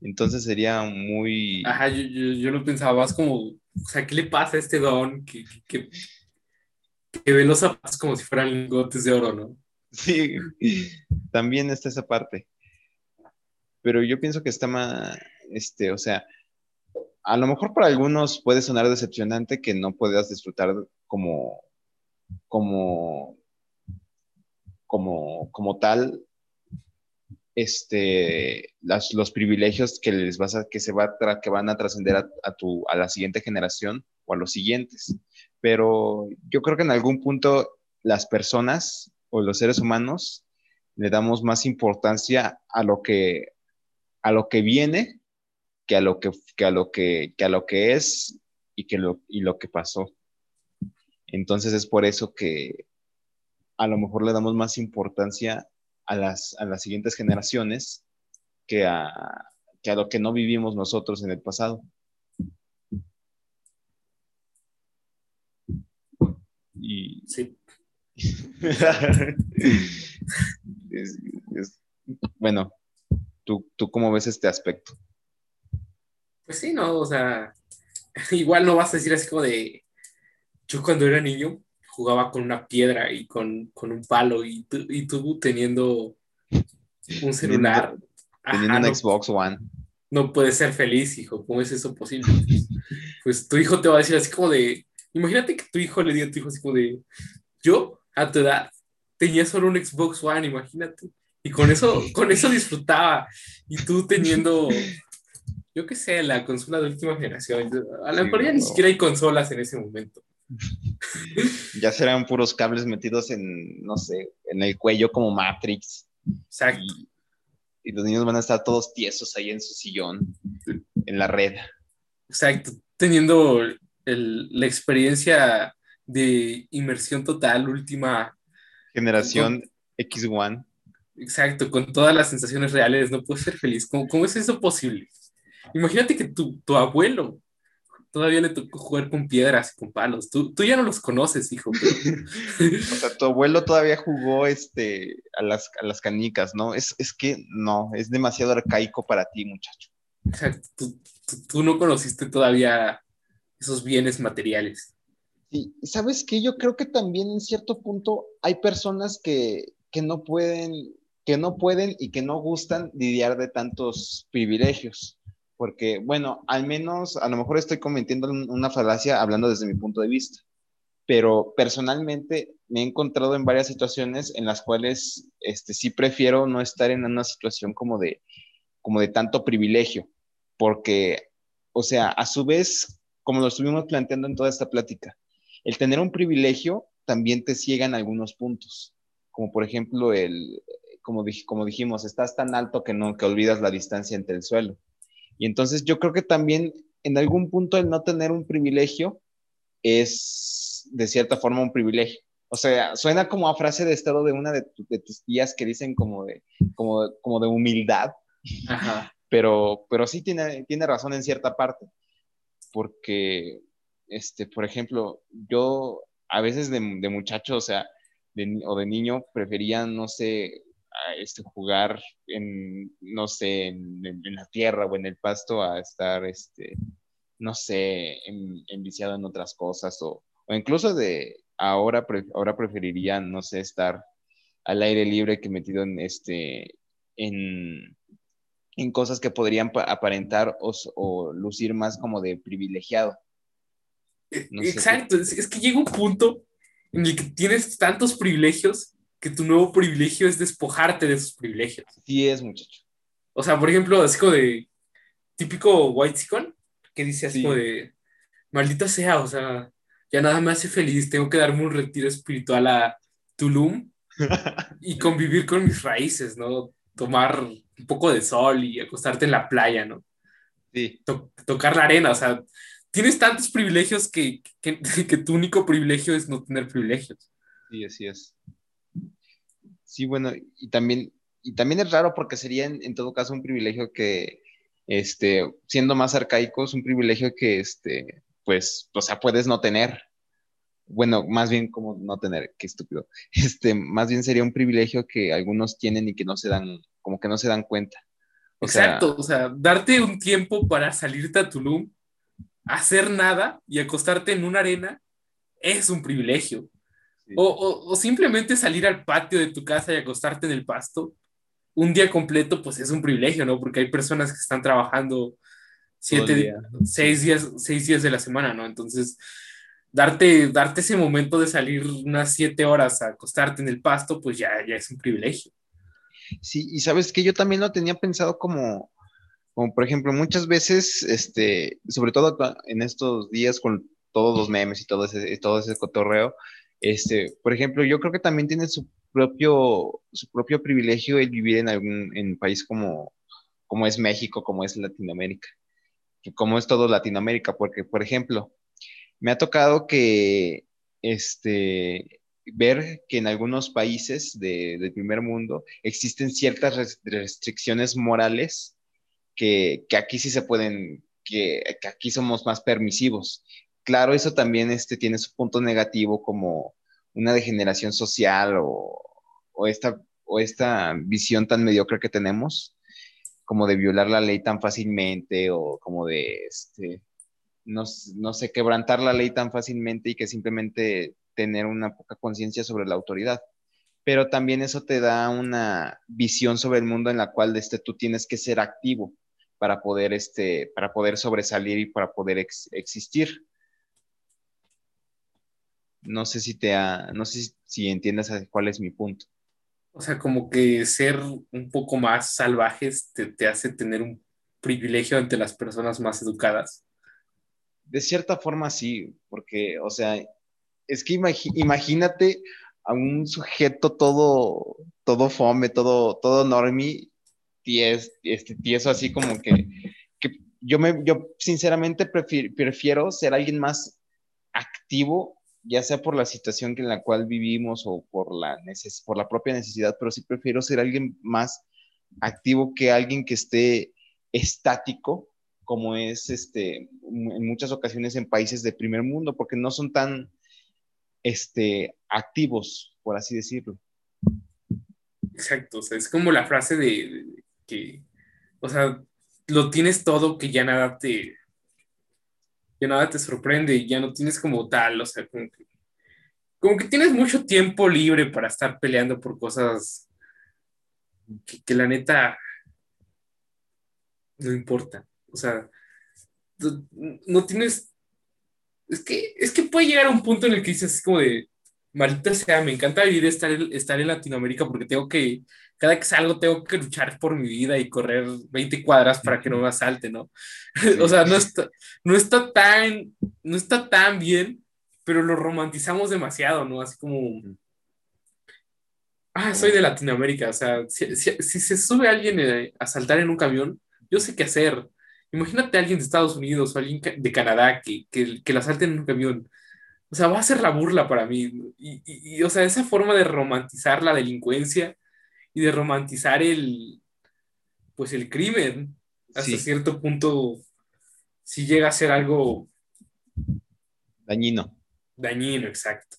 Entonces sería muy... Ajá, yo, yo, yo lo pensaba más como o sea, ¿qué le pasa a este don que, que, que, ve los zapatos como si fueran lingotes de oro, no? Sí, también está esa parte. Pero yo pienso que está más, este, o sea, a lo mejor para algunos puede sonar decepcionante que no puedas disfrutar como, como, como, como tal este, los privilegios que les vas a, que se va que van a trascender a, tu, a la siguiente generación o a los siguientes. Pero yo creo que en algún punto las personas o los seres humanos le damos más importancia a lo que, a lo que viene que a lo que, que a lo que, que a lo que es y, que lo, y lo que pasó. Entonces es por eso que a lo mejor le damos más importancia a las, a las siguientes generaciones que a, que a lo que no vivimos nosotros en el pasado. Y sí. bueno, ¿tú, ¿tú cómo ves este aspecto? Pues sí, no, o sea, igual no vas a decir así como de, yo cuando era niño, jugaba con una piedra y con, un palo y, y tú teniendo un celular. Teniendo, un Xbox One. No puedes ser feliz, hijo. ¿Cómo es eso posible? pues tu hijo te va a decir así como de, imagínate que tu hijo le diga a tu hijo así como de, yo a tu edad tenía solo un Xbox One, imagínate. Y con eso, con eso disfrutaba. Y tú teniendo, yo qué sé, la consola de última generación. A lo mejor ya ni siquiera hay consolas en ese momento. ya serán puros cables metidos en, no sé, en el cuello como Matrix. Exacto. Y, los niños van a estar todos tiesos ahí en su sillón, en la red. Exacto, teniendo la experiencia de inmersión total, última. Generación X1. Exacto, con todas las sensaciones reales, no puedes ser feliz. ¿Cómo, cómo es eso posible? Imagínate que tu, tu abuelo todavía le tocó jugar con piedras y con palos. Tú, tú ya no los conoces, hijo. o sea, tu abuelo todavía jugó este, a, las, a las canicas, ¿no? Es, es, que no, es demasiado arcaico para ti, muchacho. Exacto, tú, tú, no conociste todavía esos bienes materiales. Y sabes que yo creo que también en cierto punto hay personas que, que no pueden, que no pueden y que no gustan lidiar de tantos privilegios porque, bueno, al menos, a lo mejor estoy cometiendo una falacia hablando desde mi punto de vista, pero personalmente me he encontrado en varias situaciones en las cuales este, sí prefiero no estar en una situación como de, como de tanto privilegio, porque, o sea, a su vez, como lo estuvimos planteando en toda esta plática, el tener un privilegio también te ciegan algunos puntos, como por ejemplo el, como, como dijimos, estás tan alto que no, que olvidas la distancia entre el suelo. Y entonces yo creo que también en algún punto el no tener un privilegio es de cierta forma un privilegio. O sea, suena como a frase de estado de una de, tus tías que dicen como de, como, como de humildad, Pero, pero sí tiene, tiene razón en cierta parte, porque, este, por ejemplo, yo a veces de, de muchacho, o sea, o de niño, prefería, no sé, este, jugar en, no sé, en, la tierra o en el pasto a estar, este, no sé, enviciado en otras cosas o, o incluso de ahora, ahora preferiría, no sé, estar al aire libre que metido en, este, en, en cosas que podrían aparentar o, lucir más como de privilegiado. Exacto, es, que llega un punto en el que tienes tantos privilegios que tu nuevo privilegio es despojarte de esos privilegios. Sí es, muchacho. O sea, por ejemplo, así como de típico white sicon que dice así como de maldita sea, o sea, ya nada me hace feliz, tengo que darme un retiro espiritual a Tulum y convivir con mis raíces, ¿no? Tomar un poco de sol y acostarte en la playa, ¿no? Sí. tocar la arena, o sea, tienes tantos privilegios que, que, que, tu único privilegio es no tener privilegios. Sí, así es. Sí, bueno, y también, y también es raro porque sería en, todo caso un privilegio que, este, siendo más arcaicos, un privilegio que, este, pues, o sea, puedes no tener. Bueno, más bien como no tener, qué estúpido. Este, más bien sería un privilegio que algunos tienen y que no se dan, como que no se dan cuenta. Exacto, o sea, darte un tiempo para salirte a Tulum, hacer nada y acostarte en una arena es un privilegio. O, simplemente salir al patio de tu casa y acostarte en el pasto un día completo, pues es un privilegio, ¿no? Porque hay personas que están trabajando siete, seis días, seis días de la semana, ¿no? Entonces, darte, darte ese momento de salir unas siete horas a acostarte en el pasto, pues ya, ya es un privilegio. Sí, y sabes que yo también lo tenía pensado como, como por ejemplo, muchas veces, este, sobre todo en estos días con todos los memes y todo ese, todo ese cotorreo, este, por ejemplo, yo creo que también tiene su propio, su propio privilegio el vivir en algún en país como, como es México, como es Latinoamérica, como es todo Latinoamérica, porque, por ejemplo, me ha tocado que, este, ver que en algunos países del primer mundo existen ciertas restricciones morales que, aquí sí se pueden, que, que, aquí somos más permisivos claro, eso también este, tiene su punto negativo como una degeneración social o, esta, visión tan mediocre que tenemos, como de violar la ley tan fácilmente o como de, este, no, sé, quebrantar la ley tan fácilmente y que simplemente tener una poca conciencia sobre la autoridad. Pero también eso te da una visión sobre el mundo en la cual este, tú tienes que ser activo para poder, este, para poder sobresalir y para poder existir no sé si te ha, no sé si, entiendes cuál es mi punto. O sea, como que ser un poco más salvajes te, hace tener un privilegio ante las personas más educadas. De cierta forma sí, porque, o sea, es que imagínate a un sujeto todo, todo fome, todo, todo normie, ties, este, tieso así como que, que yo, me, yo sinceramente prefiero ser alguien más activo ya sea por la situación en la cual vivimos o por la, por la propia necesidad, pero sí prefiero ser alguien más activo que alguien que esté estático, como es este, en muchas ocasiones en países de primer mundo, porque no son tan este, activos, por así decirlo. Exacto, o sea, es como la frase de que, o sea, lo tienes todo que ya nada te, ya nada te sorprende y ya no tienes como tal, o sea, como que, tienes mucho tiempo libre para estar peleando por cosas que, la neta no importa. O sea, no, tienes. Es que, es que puede llegar a un punto en el que dices como de, maldita sea, me encanta vivir estar, estar en Latinoamérica porque tengo que, cada que salgo tengo que luchar por mi vida y correr 20 cuadras para que no me asalte, ¿no? o sea, no está, no está tan, no está tan bien, pero lo romantizamos demasiado, ¿no? Así como, ah, soy de Latinoamérica, o sea, si, se sube alguien eh, a saltar en un camión, yo sé qué hacer. Imagínate a alguien de Estados Unidos o alguien de Canadá que, que, que la asalten en un camión. O sea, va a ser la burla para mí. Y, y, o sea, esa forma de romantizar la delincuencia y de romantizar el, pues el crimen, hasta cierto punto, si llega a ser algo dañino. Dañino, exacto.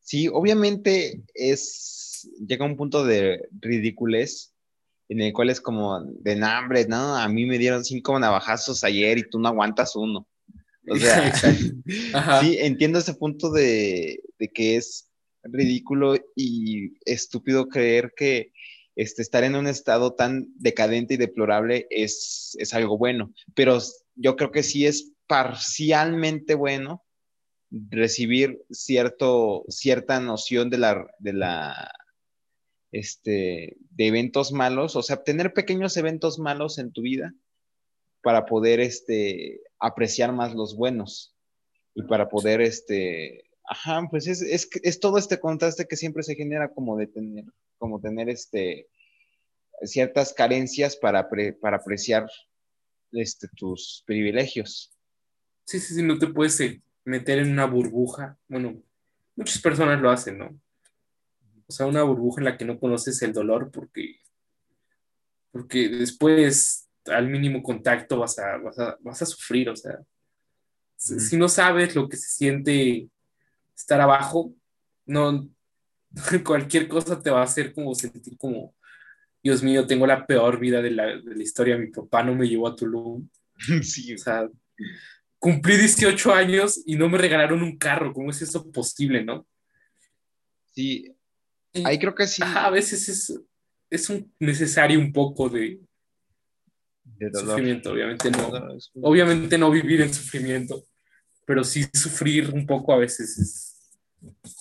Sí, obviamente es, llega un punto de ridiculez en el cual es como de hambre, ¿no? A mí me dieron cinco navajazos ayer y tú no aguantas uno. O sea, sí, entiendo ese punto de, que es ridículo y estúpido creer que este, estar en un estado tan decadente y deplorable es, es algo bueno, pero yo creo que sí es parcialmente bueno recibir cierto, cierta noción de la, de la, este, de eventos malos, o sea, tener pequeños eventos malos en tu vida para poder, este, apreciar más los buenos y para poder, este, ajá, pues es, es, es todo este contraste que siempre se genera como de tener, como tener, este, ciertas carencias para, para apreciar, este, tus privilegios. Sí, sí, sí, no te puedes meter en una burbuja. Bueno, muchas personas lo hacen, ¿no? O sea, una burbuja en la que no conoces el dolor porque, porque después al mínimo contacto vas a, vas a, sufrir, o sea, si, no sabes lo que se siente estar abajo, no, cualquier cosa te va a hacer como sentir como, Dios mío, tengo la peor vida de la, de la historia, mi papá no me llevó a Tulum. Sí. O sea, cumplí 18 años y no me regalaron un carro. ¿Cómo es eso posible, no? Sí, ahí creo que sí. a veces es, es un, necesario un poco de, sufrimiento. Obviamente no, obviamente no vivir en sufrimiento, pero sí sufrir un poco a veces es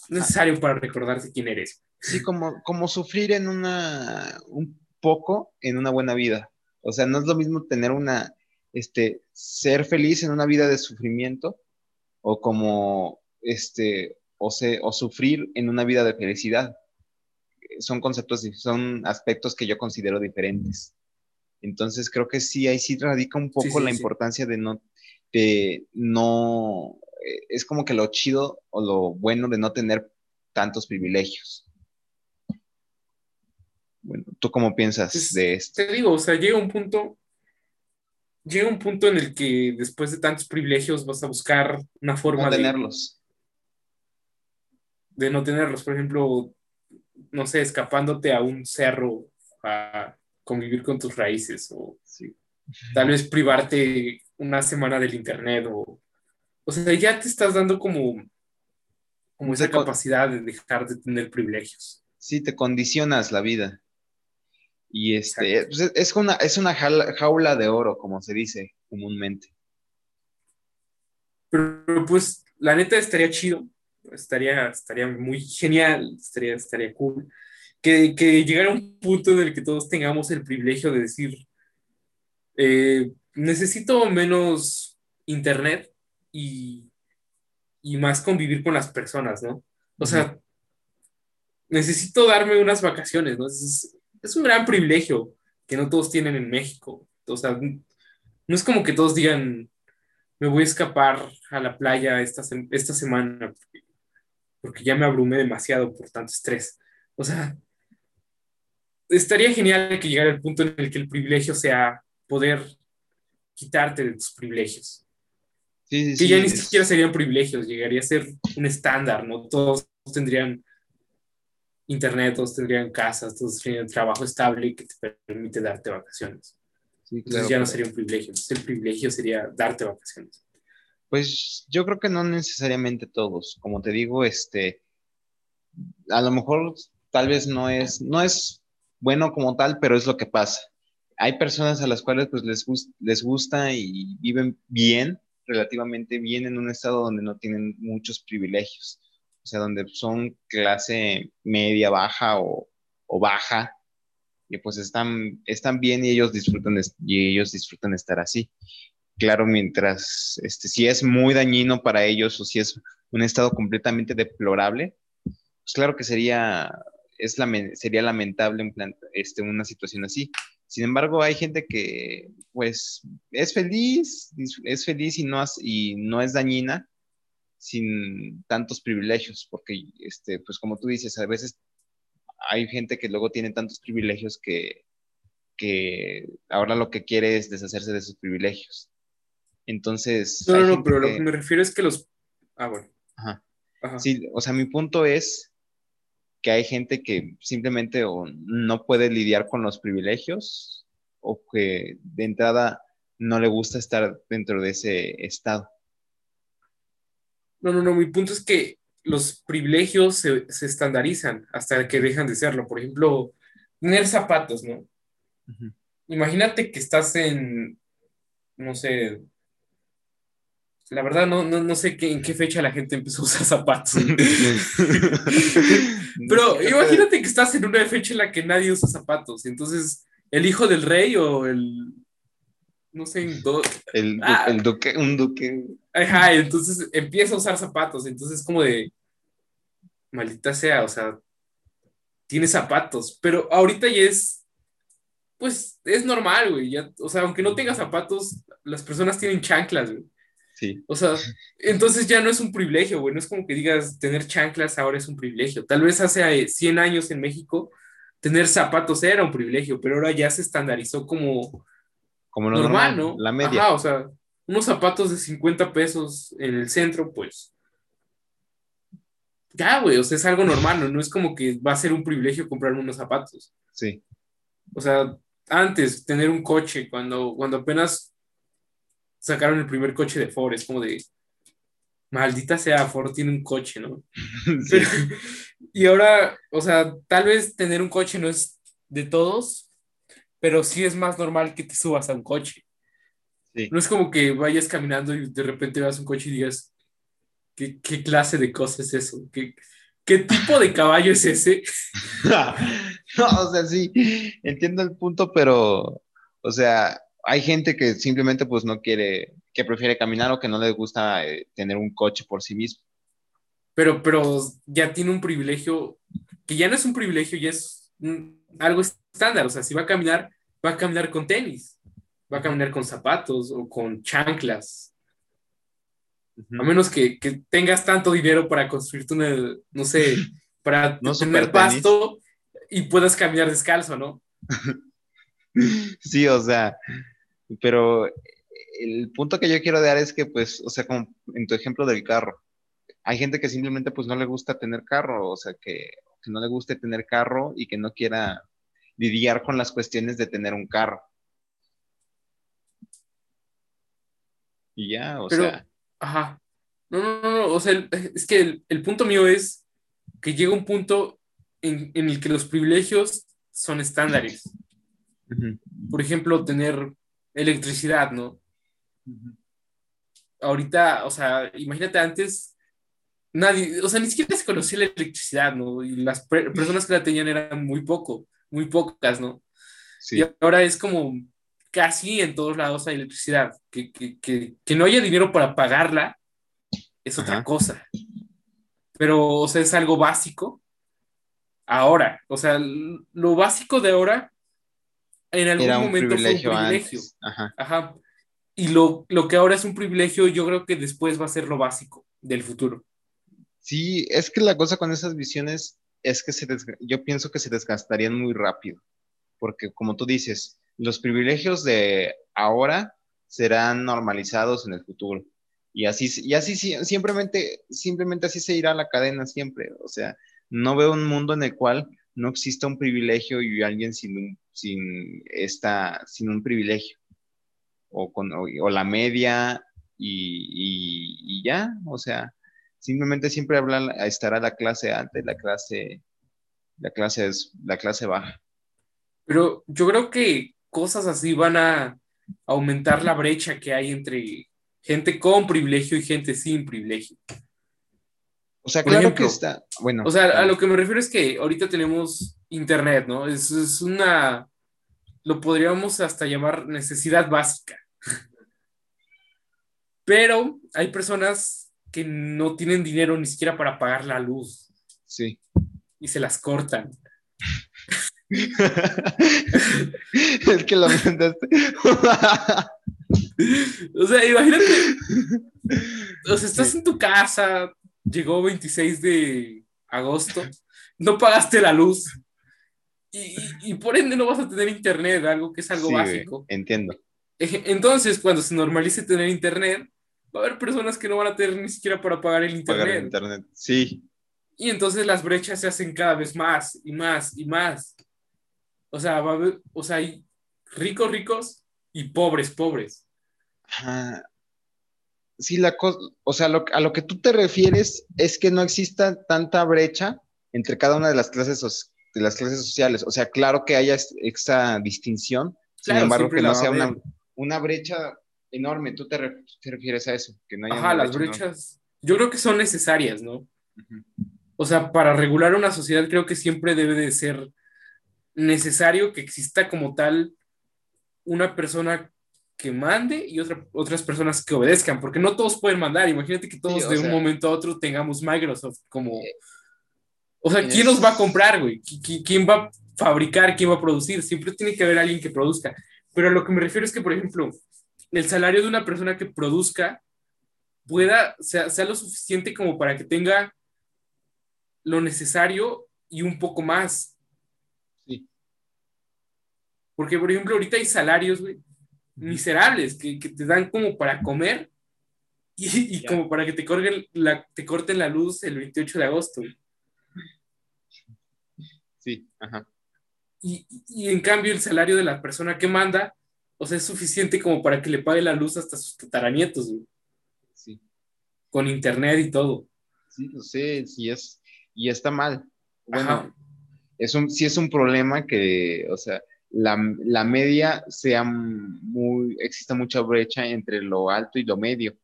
necesario para recordarte quién eres. Sí, como, como sufrir en una, un poco en una buena vida. O sea, no es lo mismo tener una este, ser feliz en una vida de sufrimiento o como, este, o, o sufrir en una vida de felicidad. Son conceptos, son aspectos que yo considero diferentes. Entonces creo que sí, ahí sí radica un poco la importancia de no, de no, es como que lo chido o lo bueno de no tener tantos privilegios. Bueno, ¿tú cómo piensas pues, de esto? Te digo, o sea, llega un punto llega un punto en el que después de tantos privilegios vas a buscar una forma de tenerlos. De no tenerlos. Por ejemplo, no sé, escapándote a un cerro a convivir con tus raíces o tal vez privarte una semana del internet o, o sea, ya te estás dando como, como esa capacidad de dejar de tener privilegios. Sí, te condicionas la vida. Y este, pues, es una, es una jaula de oro, como se dice comúnmente. Pero pues la neta estaría chido, estaría, estaría muy genial, estaría, estaría cool, que, que llegara un punto en el que todos tengamos el privilegio de decir, eh, necesito menos internet y, y, más convivir con las personas, ¿no? O sea, necesito darme unas vacaciones, ¿no? Es, es un gran privilegio que no todos tienen en México. O sea, no es como que todos digan, me voy a escapar a la playa esta, esta semana porque, ya me abrumé demasiado por tanto estrés. O sea, estaría genial que llegara el punto en el que el privilegio sea poder quitarte de tus privilegios. Que ya ni siquiera serían privilegios, llegaría a ser un estándar, ¿no? Todos tendrían internet, todos tendrían casas, todos tendrían trabajo estable que te permite darte vacaciones. Entonces ya no sería un privilegio. el privilegio sería darte vacaciones. Pues yo creo que no necesariamente todos. Como te digo, este, a lo mejor tal vez no es, no es bueno como tal, pero es lo que pasa. Hay personas a las cuales pues les, les gusta y viven bien, relativamente bien en un estado donde no tienen muchos privilegios o sea, donde son clase media, baja o, baja, y pues están, están bien y ellos disfrutan, y ellos disfrutan estar así. Claro, mientras, este, si es muy dañino para ellos o si es un estado completamente deplorable, pues claro que sería, es lamentable este, una situación así. Sin embargo, hay gente que, pues, es feliz, es feliz y no, y no es dañina sin tantos privilegios, porque, este, pues, como tú dices, a veces hay gente que luego tiene tantos privilegios que, que ahora lo que quiere es deshacerse de sus privilegios. Entonces... No, no, no, pero lo que me refiero es que los... Ah, bueno. Ajá. Sí, o sea, mi punto es que hay gente que simplemente no puede lidiar con los privilegios o que de entrada no le gusta estar dentro de ese estado. No, no, no, mi punto es que los privilegios se, estandarizan hasta que dejan de serlo. Por ejemplo, tener zapatos, ¿no? Imagínate que estás en, no sé, la verdad no, no, sé qué, en qué fecha la gente empezó a usar zapatos. Pero imagínate que estás en una fecha en la que nadie usa zapatos. Entonces, el hijo del rey o el. No sé, el, ah. el, duque, un duque. Ajá, entonces empieza a usar zapatos. Entonces, como de. Maldita sea, o sea. Tiene zapatos. Pero ahorita ya es. Pues es normal, güey. o sea, aunque no tenga zapatos, las personas tienen chanclas, güey. O sea, entonces ya no es un privilegio, güey. No es como que digas tener chanclas ahora es un privilegio. Tal vez hace 100 eh, años en México tener zapatos era un privilegio, pero ahora ya se estandarizó como, como normal, ¿no? La media. o sea, unos zapatos de 50 pesos en el centro, pues. Ya, güey, o sea, es algo normal, ¿no? No es como que va a ser un privilegio comprar unos zapatos. Sí. O sea, antes, tener un coche, cuando, cuando apenas sacaron el primer coche de Ford, es como de, maldita sea, Ford tiene un coche, ¿no? y ahora, o sea, tal vez tener un coche no es de todos, pero sí es más normal que te subas a un coche. No es como que vayas caminando y de repente vas a un coche y digas, ¿qué, clase de cosa es eso? ¿Qué, ¿Qué tipo de caballo es ese? no, o sea, sí, entiendo el punto, pero, o sea, hay gente que simplemente pues no quiere, que prefiere caminar o que no le gusta eh, tener un coche por sí mismo. Pero, pero ya tiene un privilegio, que ya no es un privilegio, ya es algo estándar. O sea, si va a caminar, va a caminar con tenis, va a caminar con zapatos o con chanclas. A menos que, tengas tanto dinero para construirte una, no sé, para no tener pasto y puedas caminar descalzo, ¿no? sí, o sea, pero el punto que yo quiero dar es que, pues, o sea, como en tu ejemplo del carro, hay gente que simplemente, pues, no le gusta tener carro, o sea, que, no le guste tener carro y que no quiera lidiar con las cuestiones de tener un carro. Y ya, o sea. Ajá. No, no, no, o sea, es que el, punto mío es que llega un punto en, el que los privilegios son estándares. Por ejemplo, tener electricidad, ¿no? Ahorita, o sea, imagínate antes, nadie, o sea, ni siquiera se conocía la electricidad, ¿no? Y las personas que la tenían eran muy poco, muy pocas, ¿no? Sí. Y ahora es como casi en todos lados hay electricidad. Que, que, no haya dinero para pagarla es otra cosa. Pero, o sea, es algo básico. Ahora, o sea, lo básico de ahora en algún momento fue un privilegio. Ajá. Y lo, que ahora es un privilegio, yo creo que después va a ser lo básico del futuro. Sí, es que la cosa con esas visiones es que se yo pienso que se desgastarían muy rápido, porque como tú dices, los privilegios de ahora serán normalizados en el futuro. Y así, y así simplemente, simplemente así se irá la cadena siempre. O sea, no veo un mundo en el cual no exista un privilegio y alguien sin un, sin esta, sin un privilegio. O, con, o, la media y, ya, o sea, simplemente siempre habla, estará la clase alta y la clase, la clase, es, la clase baja. Pero yo creo que cosas así van a aumentar la brecha que hay entre gente con privilegio y gente sin privilegio. O sea, claro que está. Bueno. O sea, a lo que me refiero es que ahorita tenemos internet, ¿no? Es, es una. Lo podríamos hasta llamar necesidad básica. Pero hay personas que no tienen dinero ni siquiera para pagar la luz. Sí. Y se las cortan. es que lo mandaste. o sea, imagínate. O sea, estás en tu casa, llegó 26 de agosto, no pagaste la luz y, y, por ende no vas a tener internet, algo que es algo básico. entiendo. Entonces, cuando se normalice tener internet, va a haber personas que no van a tener ni siquiera para pagar el internet. Pagar el internet, sí. Y entonces las brechas se hacen cada vez más y más y más. O sea, va a haber, o sea, hay ricos, ricos y pobres, pobres. Sí, la cosa, o sea, a lo que tú te refieres es que no exista tanta brecha entre cada una de las clases, de las clases sociales. O sea, claro que haya esta distinción, sin embargo, que no sea una, una, brecha enorme. Tú te, refieres a eso, que no haya Ajá, las brechas, yo creo que son necesarias, ¿no? O sea, para regular una sociedad creo que siempre debe de ser necesario que exista como tal una persona que mande y otra, otras personas que obedezcan, porque no todos pueden mandar. Imagínate que todos de un momento a otro tengamos Microsoft como... Eh, o sea, ¿quién nos va a comprar, güey? ¿Quién va a fabricar? ¿Quién va a producir? Siempre tiene que haber alguien que produzca. Pero a lo que me refiero es que, por ejemplo, el salario de una persona que produzca pueda, sea, sea lo suficiente como para que tenga lo necesario y un poco más. Porque, por ejemplo, ahorita hay salarios, miserables que, te dan como para comer y, como para que te, la, te corten la luz el 28 de agosto. Sí, ajá. Y, en cambio el salario de la persona que manda, o sea, es suficiente como para que le pague la luz hasta sus tataranietos, Sí. Con internet y todo. Sí, no sé, sí es, y está mal. Bueno, es un, sí es un problema que, o sea, la, media sea muy, exista mucha brecha entre lo alto y lo medio.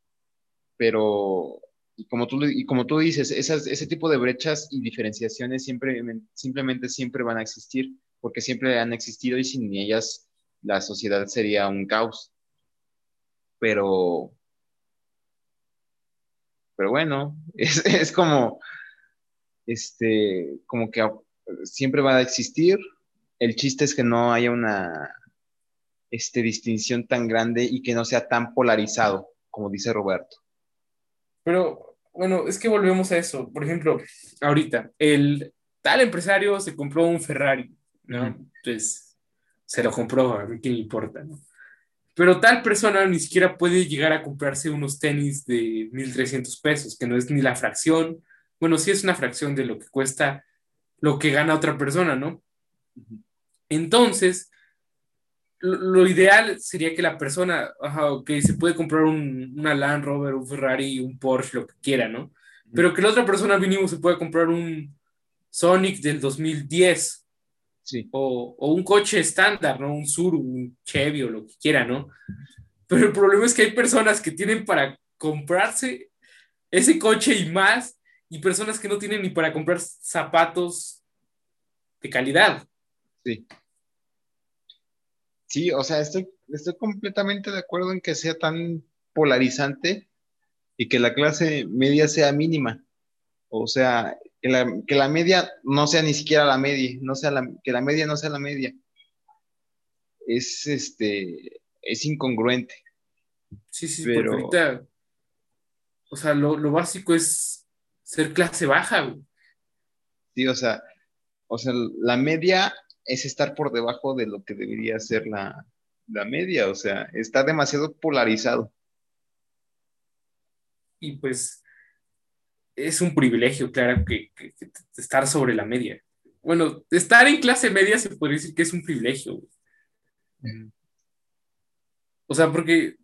Pero, y como tú, y como tú dices, esas, ese tipo de brechas y diferenciaciones siempre, simplemente siempre van a existir, porque siempre han existido y sin ellas la sociedad sería un caos. Pero, pero bueno, es, es como, este, como que siempre va a existir el chiste es que no haya una este, distinción tan grande y que no sea tan polarizado, como dice Roberto. Pero bueno, es que volvemos a eso. Por ejemplo, ahorita, el tal empresario se compró un Ferrari, ¿no? Pues, se lo compró, a mí qué le importa, ¿no? Pero tal persona ni siquiera puede llegar a comprarse unos tenis de 1.300 pesos, que no es ni la fracción, bueno, sí es una fracción de lo que cuesta lo que gana otra persona, ¿no? Entonces, lo, ideal sería que la persona, que se puede comprar un, una Land Rover, un Ferrari, un Porsche, lo que quiera, ¿no? Pero que la otra persona mínimo se pueda comprar un Sonic del 2010. Sí. O, o un coche estándar, ¿no? Un Sur, un Chevy o lo que quiera, ¿no? Pero el problema es que hay personas que tienen para comprarse ese coche y más, y personas que no tienen ni para comprar zapatos de calidad. Sí. Sí, o sea, estoy, estoy completamente de acuerdo en que sea tan polarizante y que la clase media sea mínima. O sea, que la, media no sea ni siquiera la media, no sea la, que la media no sea la media. Es este, es incongruente. Sí, sí, pero ahorita, o sea, lo, lo, básico es ser clase baja, Sí, o sea, o sea, la media es estar por debajo de lo que debería ser la, media, o sea, está demasiado polarizado. Y pues es un privilegio, claro, que, estar sobre la media. Bueno, estar en clase media se podría decir que es un privilegio. O sea, porque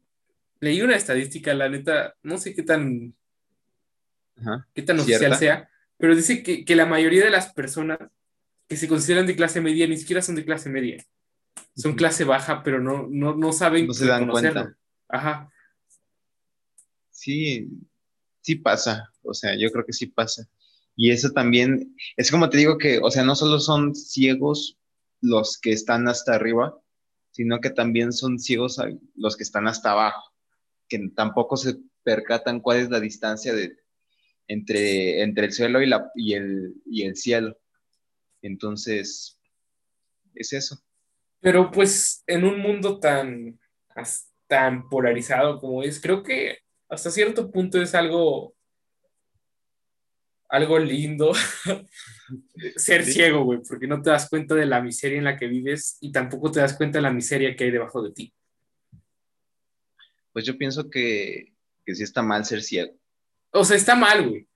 leí una estadística, la neta, no sé qué tan, qué tan oficial sea, pero dice que, que la mayoría de las personas que se consideran de clase media ni siquiera son de clase media. Son clase baja, pero no, no, no saben. No se dan cuenta. Ajá. Sí, sí pasa. O sea, yo creo que sí pasa. Y eso también, es como te digo que, o sea, no solo son ciegos los que están hasta arriba, sino que también son ciegos los que están hasta abajo, que tampoco se percatan cuál es la distancia de, entre, entre el suelo y, la, y, el, y el cielo. Entonces, es eso. Pero pues en un mundo tan, tan polarizado como es, creo que hasta cierto punto es algo, algo lindo ser ciego, güey, porque no te das cuenta de la miseria en la que vives y tampoco te das cuenta de la miseria que hay debajo de ti. Pues yo pienso que, que sí está mal ser ciego. O sea, está mal, güey.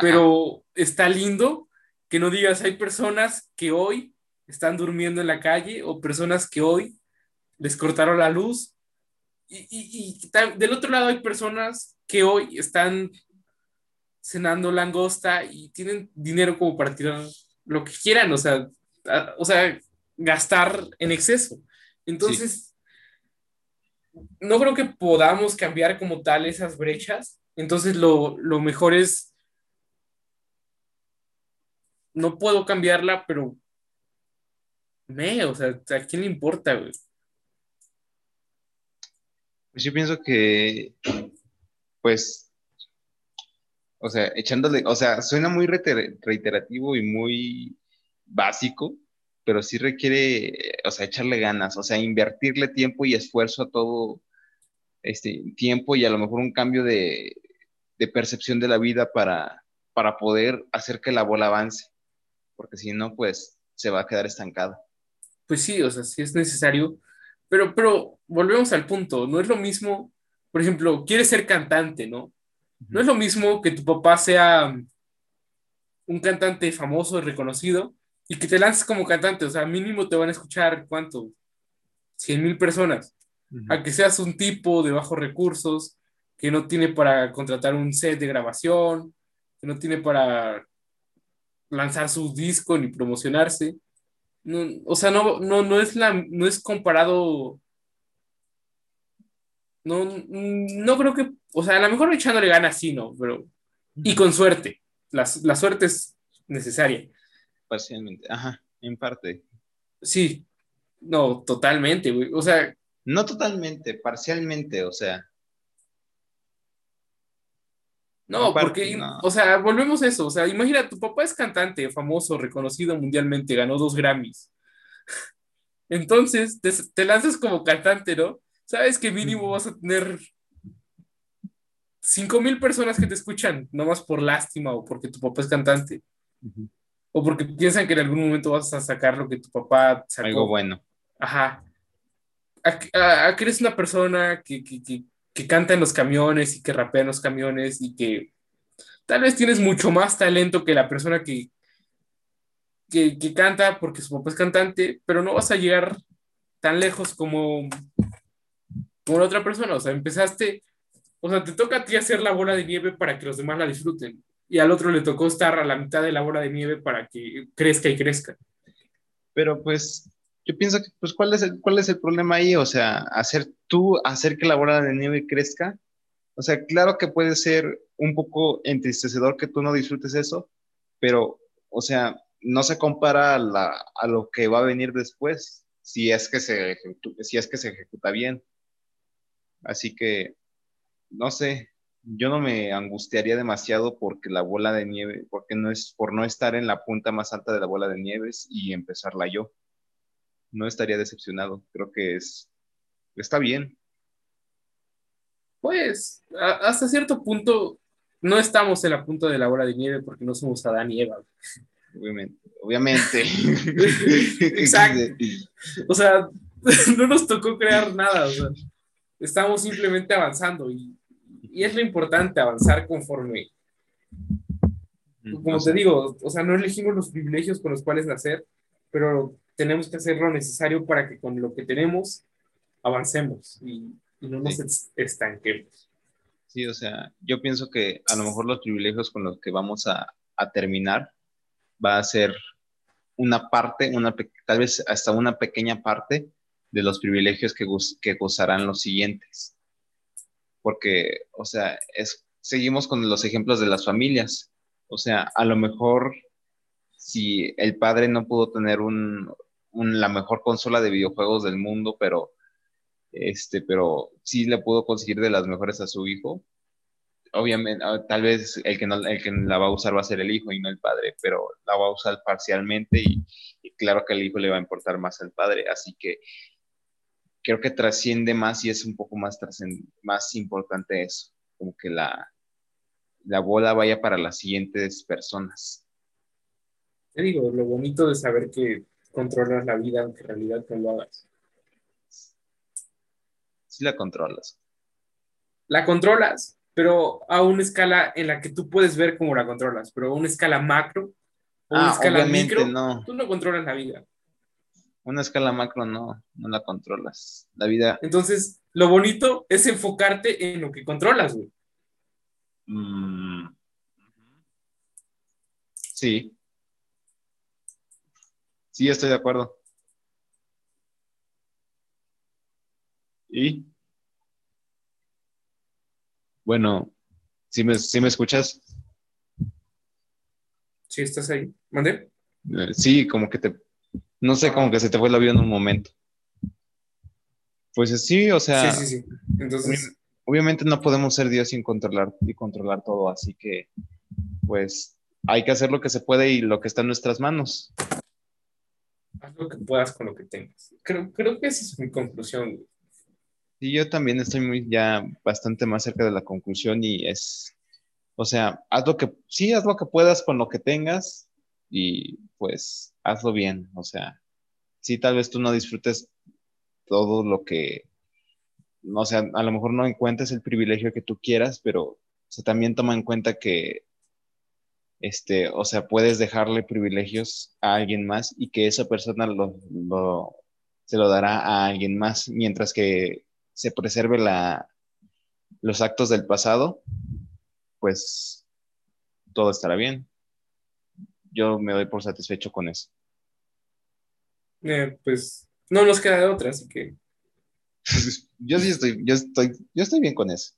Pero está lindo que no digas, hay personas que hoy están durmiendo en la calle o personas que hoy les cortaron la luz. Y, y, del otro lado hay personas que hoy están cenando langosta y tienen dinero como para tirar lo que quieran, o sea, o sea gastar en exceso. Entonces, no creo que podamos cambiar como tal esas brechas. Entonces, lo, lo mejor es, no puedo cambiarla, pero me, o sea, ¿a quién le importa, güey? Pues yo pienso que, pues, o sea, echándole, o sea, suena muy reiterativo y muy básico, pero sí requiere, o sea, echarle ganas, o sea, invertirle tiempo y esfuerzo a todo este tiempo y a lo mejor un cambio de, de percepción de la vida para, para poder hacer que la bola avance, porque si no, pues se va a quedar estancada. Pues sí, o sea, sí es necesario pero, pero volvemos al punto, no es lo mismo, por ejemplo, quieres ser cantante, ¿no? No es lo mismo que tu papá sea un cantante famoso reconocido y que te lances como cantante, o sea, mínimo te van a escuchar, ¿cuánto? 100 mil personas. A que seas un tipo de bajos recursos, que no tiene para contratar un set de grabación, que no tiene para lanzar su disco ni promocionarse no, o sea, no, no, no es la, no es comparado. No, no creo que, o sea, a lo mejor echándole ganas sí, ¿no? Pero, y con suerte. La, la suerte es necesaria. Parcialmente, ajá, en parte. Sí, no, totalmente, güey. O sea. No totalmente, parcialmente, o sea. No, porque, o sea, volvemos a eso. O sea, imagina, tu papá es cantante, famoso, reconocido mundialmente, ganó dos Grammys. Entonces, te, lanzas como cantante, ¿no? Sabes que mínimo vas a tener cinco mil personas que te escuchan, nomás por lástima o porque tu papá es cantante. O porque piensan que en algún momento vas a sacar lo que tu papá sacó. Algo bueno. Ajá. A, que eres una persona que, que, que que canta en los camiones y que rapea en los camiones y que tal vez tienes mucho más talento que la persona que, que, canta porque su papá es cantante, pero no vas a llegar tan lejos como, como la otra persona. O sea, empezaste, o sea, te toca a ti hacer la bola de nieve para que los demás la disfruten. Y al otro le tocó estar a la mitad de la bola de nieve para que crezca y crezca. Pero pues yo pienso que, pues, ¿cuál es, el, ¿cuál es el problema ahí? O sea, hacer tú, hacer que la bola de nieve crezca. O sea, claro que puede ser un poco entristecedor que tú no disfrutes eso, pero, o sea, no se compara a, lo que va a venir después, si es, que se, si es que se ejecuta bien. Así que, no sé, yo no me angustiaría demasiado porque la bola de nieve, porque no es por no estar en la punta más alta de la bola de nieves y empezarla yo no estaría decepcionado. Creo que es, está bien. Pues, hasta cierto punto, no estamos en la punta de la bola de nieve porque no somos Adán y Eva. Obviamente, obviamente. Exacto. O sea, no nos tocó crear nada, estamos simplemente avanzando y, es lo importante, avanzar conforme. Como te digo, o sea, no elegimos los privilegios con los cuales nacer, pero tenemos que hacer lo necesario para que con lo que tenemos avancemos y, no nos estanquemos. Sí, o sea, yo pienso que a lo mejor los privilegios con los que vamos a, a terminar va a ser una parte, una, tal vez hasta una pequeña parte de los privilegios que, que gozarán los siguientes. Porque, o sea, es, seguimos con los ejemplos de las familias. O sea, a lo mejor si el padre no pudo tener un, la mejor consola de videojuegos del mundo, pero este, pero sí le pudo conseguir de las mejores a su hijo. Obviamente, ah, tal vez el que, no, el que la va a usar va a ser el hijo y no el padre, pero la va a usar parcialmente y, claro que al hijo le va a importar más al padre, así que creo que trasciende más y es un poco más, más importante eso, como que la, la bola vaya para las siguientes personas. Te digo, lo bonito de saber que controlas la vida, aunque en realidad no lo hagas. Sí la controlas. La controlas, pero a una escala en la que tú puedes ver cómo la controlas, pero a una escala macro o una ah, escala micro, no. tú no controlas la vida. Una escala macro no, no la controlas. La vida. Entonces, lo bonito es enfocarte en lo que controlas, güey. Mm. Sí. Sí, estoy de acuerdo. ¿Y? Bueno, ¿sí me, me escuchas? Sí, estás ahí. ¿Mande? Eh, sí, como que te... No sé, como que se te fue el avión en un momento. Pues sí, o sea... Sí, sí, sí. Entonces... Obviamente no podemos ser Dios sin controlar y controlar todo, así que pues hay que hacer lo que se puede y lo que está en nuestras manos. Haz lo que puedas con lo que tengas. Creo, creo que esa es mi conclusión. Sí, yo también estoy muy ya bastante más cerca de la conclusión y es, o sea, haz lo que, sí, haz lo que puedas con lo que tengas y pues hazlo bien, o sea, sí, tal vez tú no disfrutes todo lo que, o sea, a lo mejor no encuentres el privilegio que tú quieras, pero se también toma en cuenta que, este, o sea, puedes dejarle privilegios a alguien más y que esa persona lo, lo, se lo dará a alguien más, mientras que se preserve la, los actos del pasado, pues todo estará bien. Yo me doy por satisfecho con eso. Eh, pues no nos queda de otra, así que. yo sí estoy, yo estoy, yo estoy bien con eso.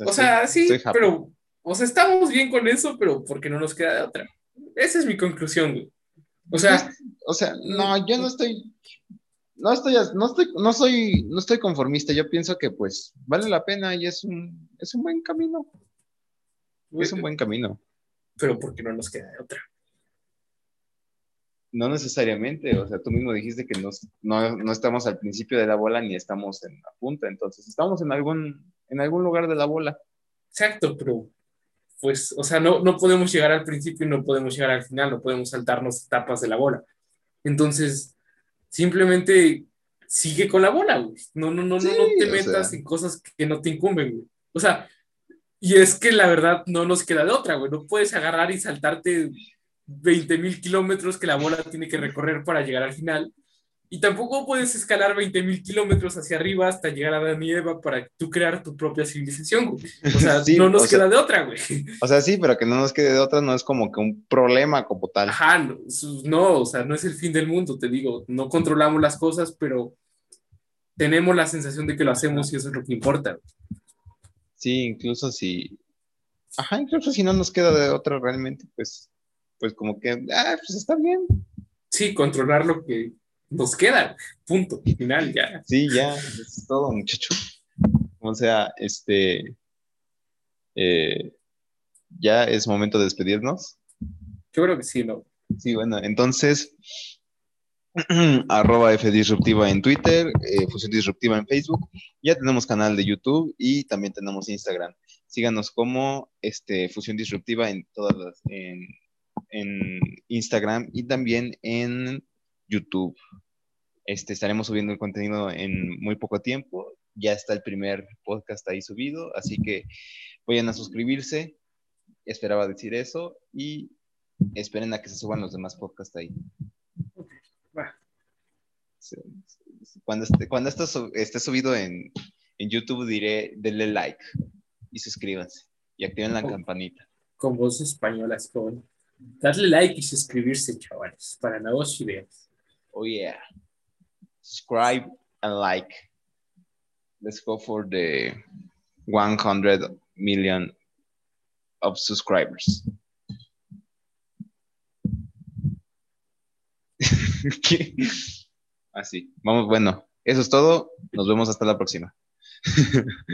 O sea, sí, pero, o sea, estamos bien con eso, pero porque no nos queda de otra. Esa es mi conclusión, güey. O sea, o sea, no, yo no estoy, no estoy, no estoy, no soy, no estoy conformista. Yo pienso que pues vale la pena y es un, es un buen camino. Es un buen camino. Pero porque no nos queda de otra. No necesariamente, o sea, tú mismo dijiste que no, no, estamos al principio de la bola ni estamos en la punta, entonces estamos en algún, en algún lugar de la bola. Exacto, pero pues, o sea, no, no podemos llegar al principio y no podemos llegar al final, no podemos saltarnos etapas de la bola. Entonces, simplemente sigue con la bola, güey. No, no, no, no, no te metas en cosas que no te incumben, güey. O sea, y es que la verdad no nos queda de otra, güey. No puedes agarrar y saltarte 20 mil kilómetros que la bola tiene que recorrer para llegar al final y tampoco puedes escalar 20.000 kilómetros hacia arriba hasta llegar a Adán y Eva para tú crear tu propia civilización, güey. O sea, no nos queda de otra, güey. O sea, sí, pero que no nos quede de otra no es como que un problema como tal. Ajá, no, no, o sea, no es el fin del mundo, te digo. No controlamos las cosas, pero tenemos la sensación de que lo hacemos y eso es lo que importa. Sí, incluso si... Ajá, incluso si no nos queda de otra realmente, pues, pues como que, ah, pues está bien. Sí, controlar lo que nos queda, punto, final, ya. Sí, ya, es todo, muchacho. O sea, este, eh, ya es momento de despedirnos. Yo creo que sí, ¿no? Sí, bueno, entonces, arroba F Disruptiva en Twitter, eh, Fusión Disruptiva en Facebook, ya tenemos canal de YouTube y también tenemos Instagram. Síganos como este, Fusión Disruptiva en todas las, en, en Instagram y también en YouTube. Este, estaremos subiendo el contenido en muy poco tiempo. Ya está el primer podcast ahí subido, así que vayan a suscribirse. Esperaba decir eso y esperen a que se suban los demás podcasts ahí. Cuando, esté, cuando esto esté subido en, YouTube, diré denle like y suscríbanse y activen la campanita. Con voz española, con darle like y suscribirse, chavales, para nuevos videos. Oh yeah. Subscribe and like. Let's go for the 100 million of subscribers. Así. Vamos, bueno. Eso es todo. Nos vemos hasta la próxima.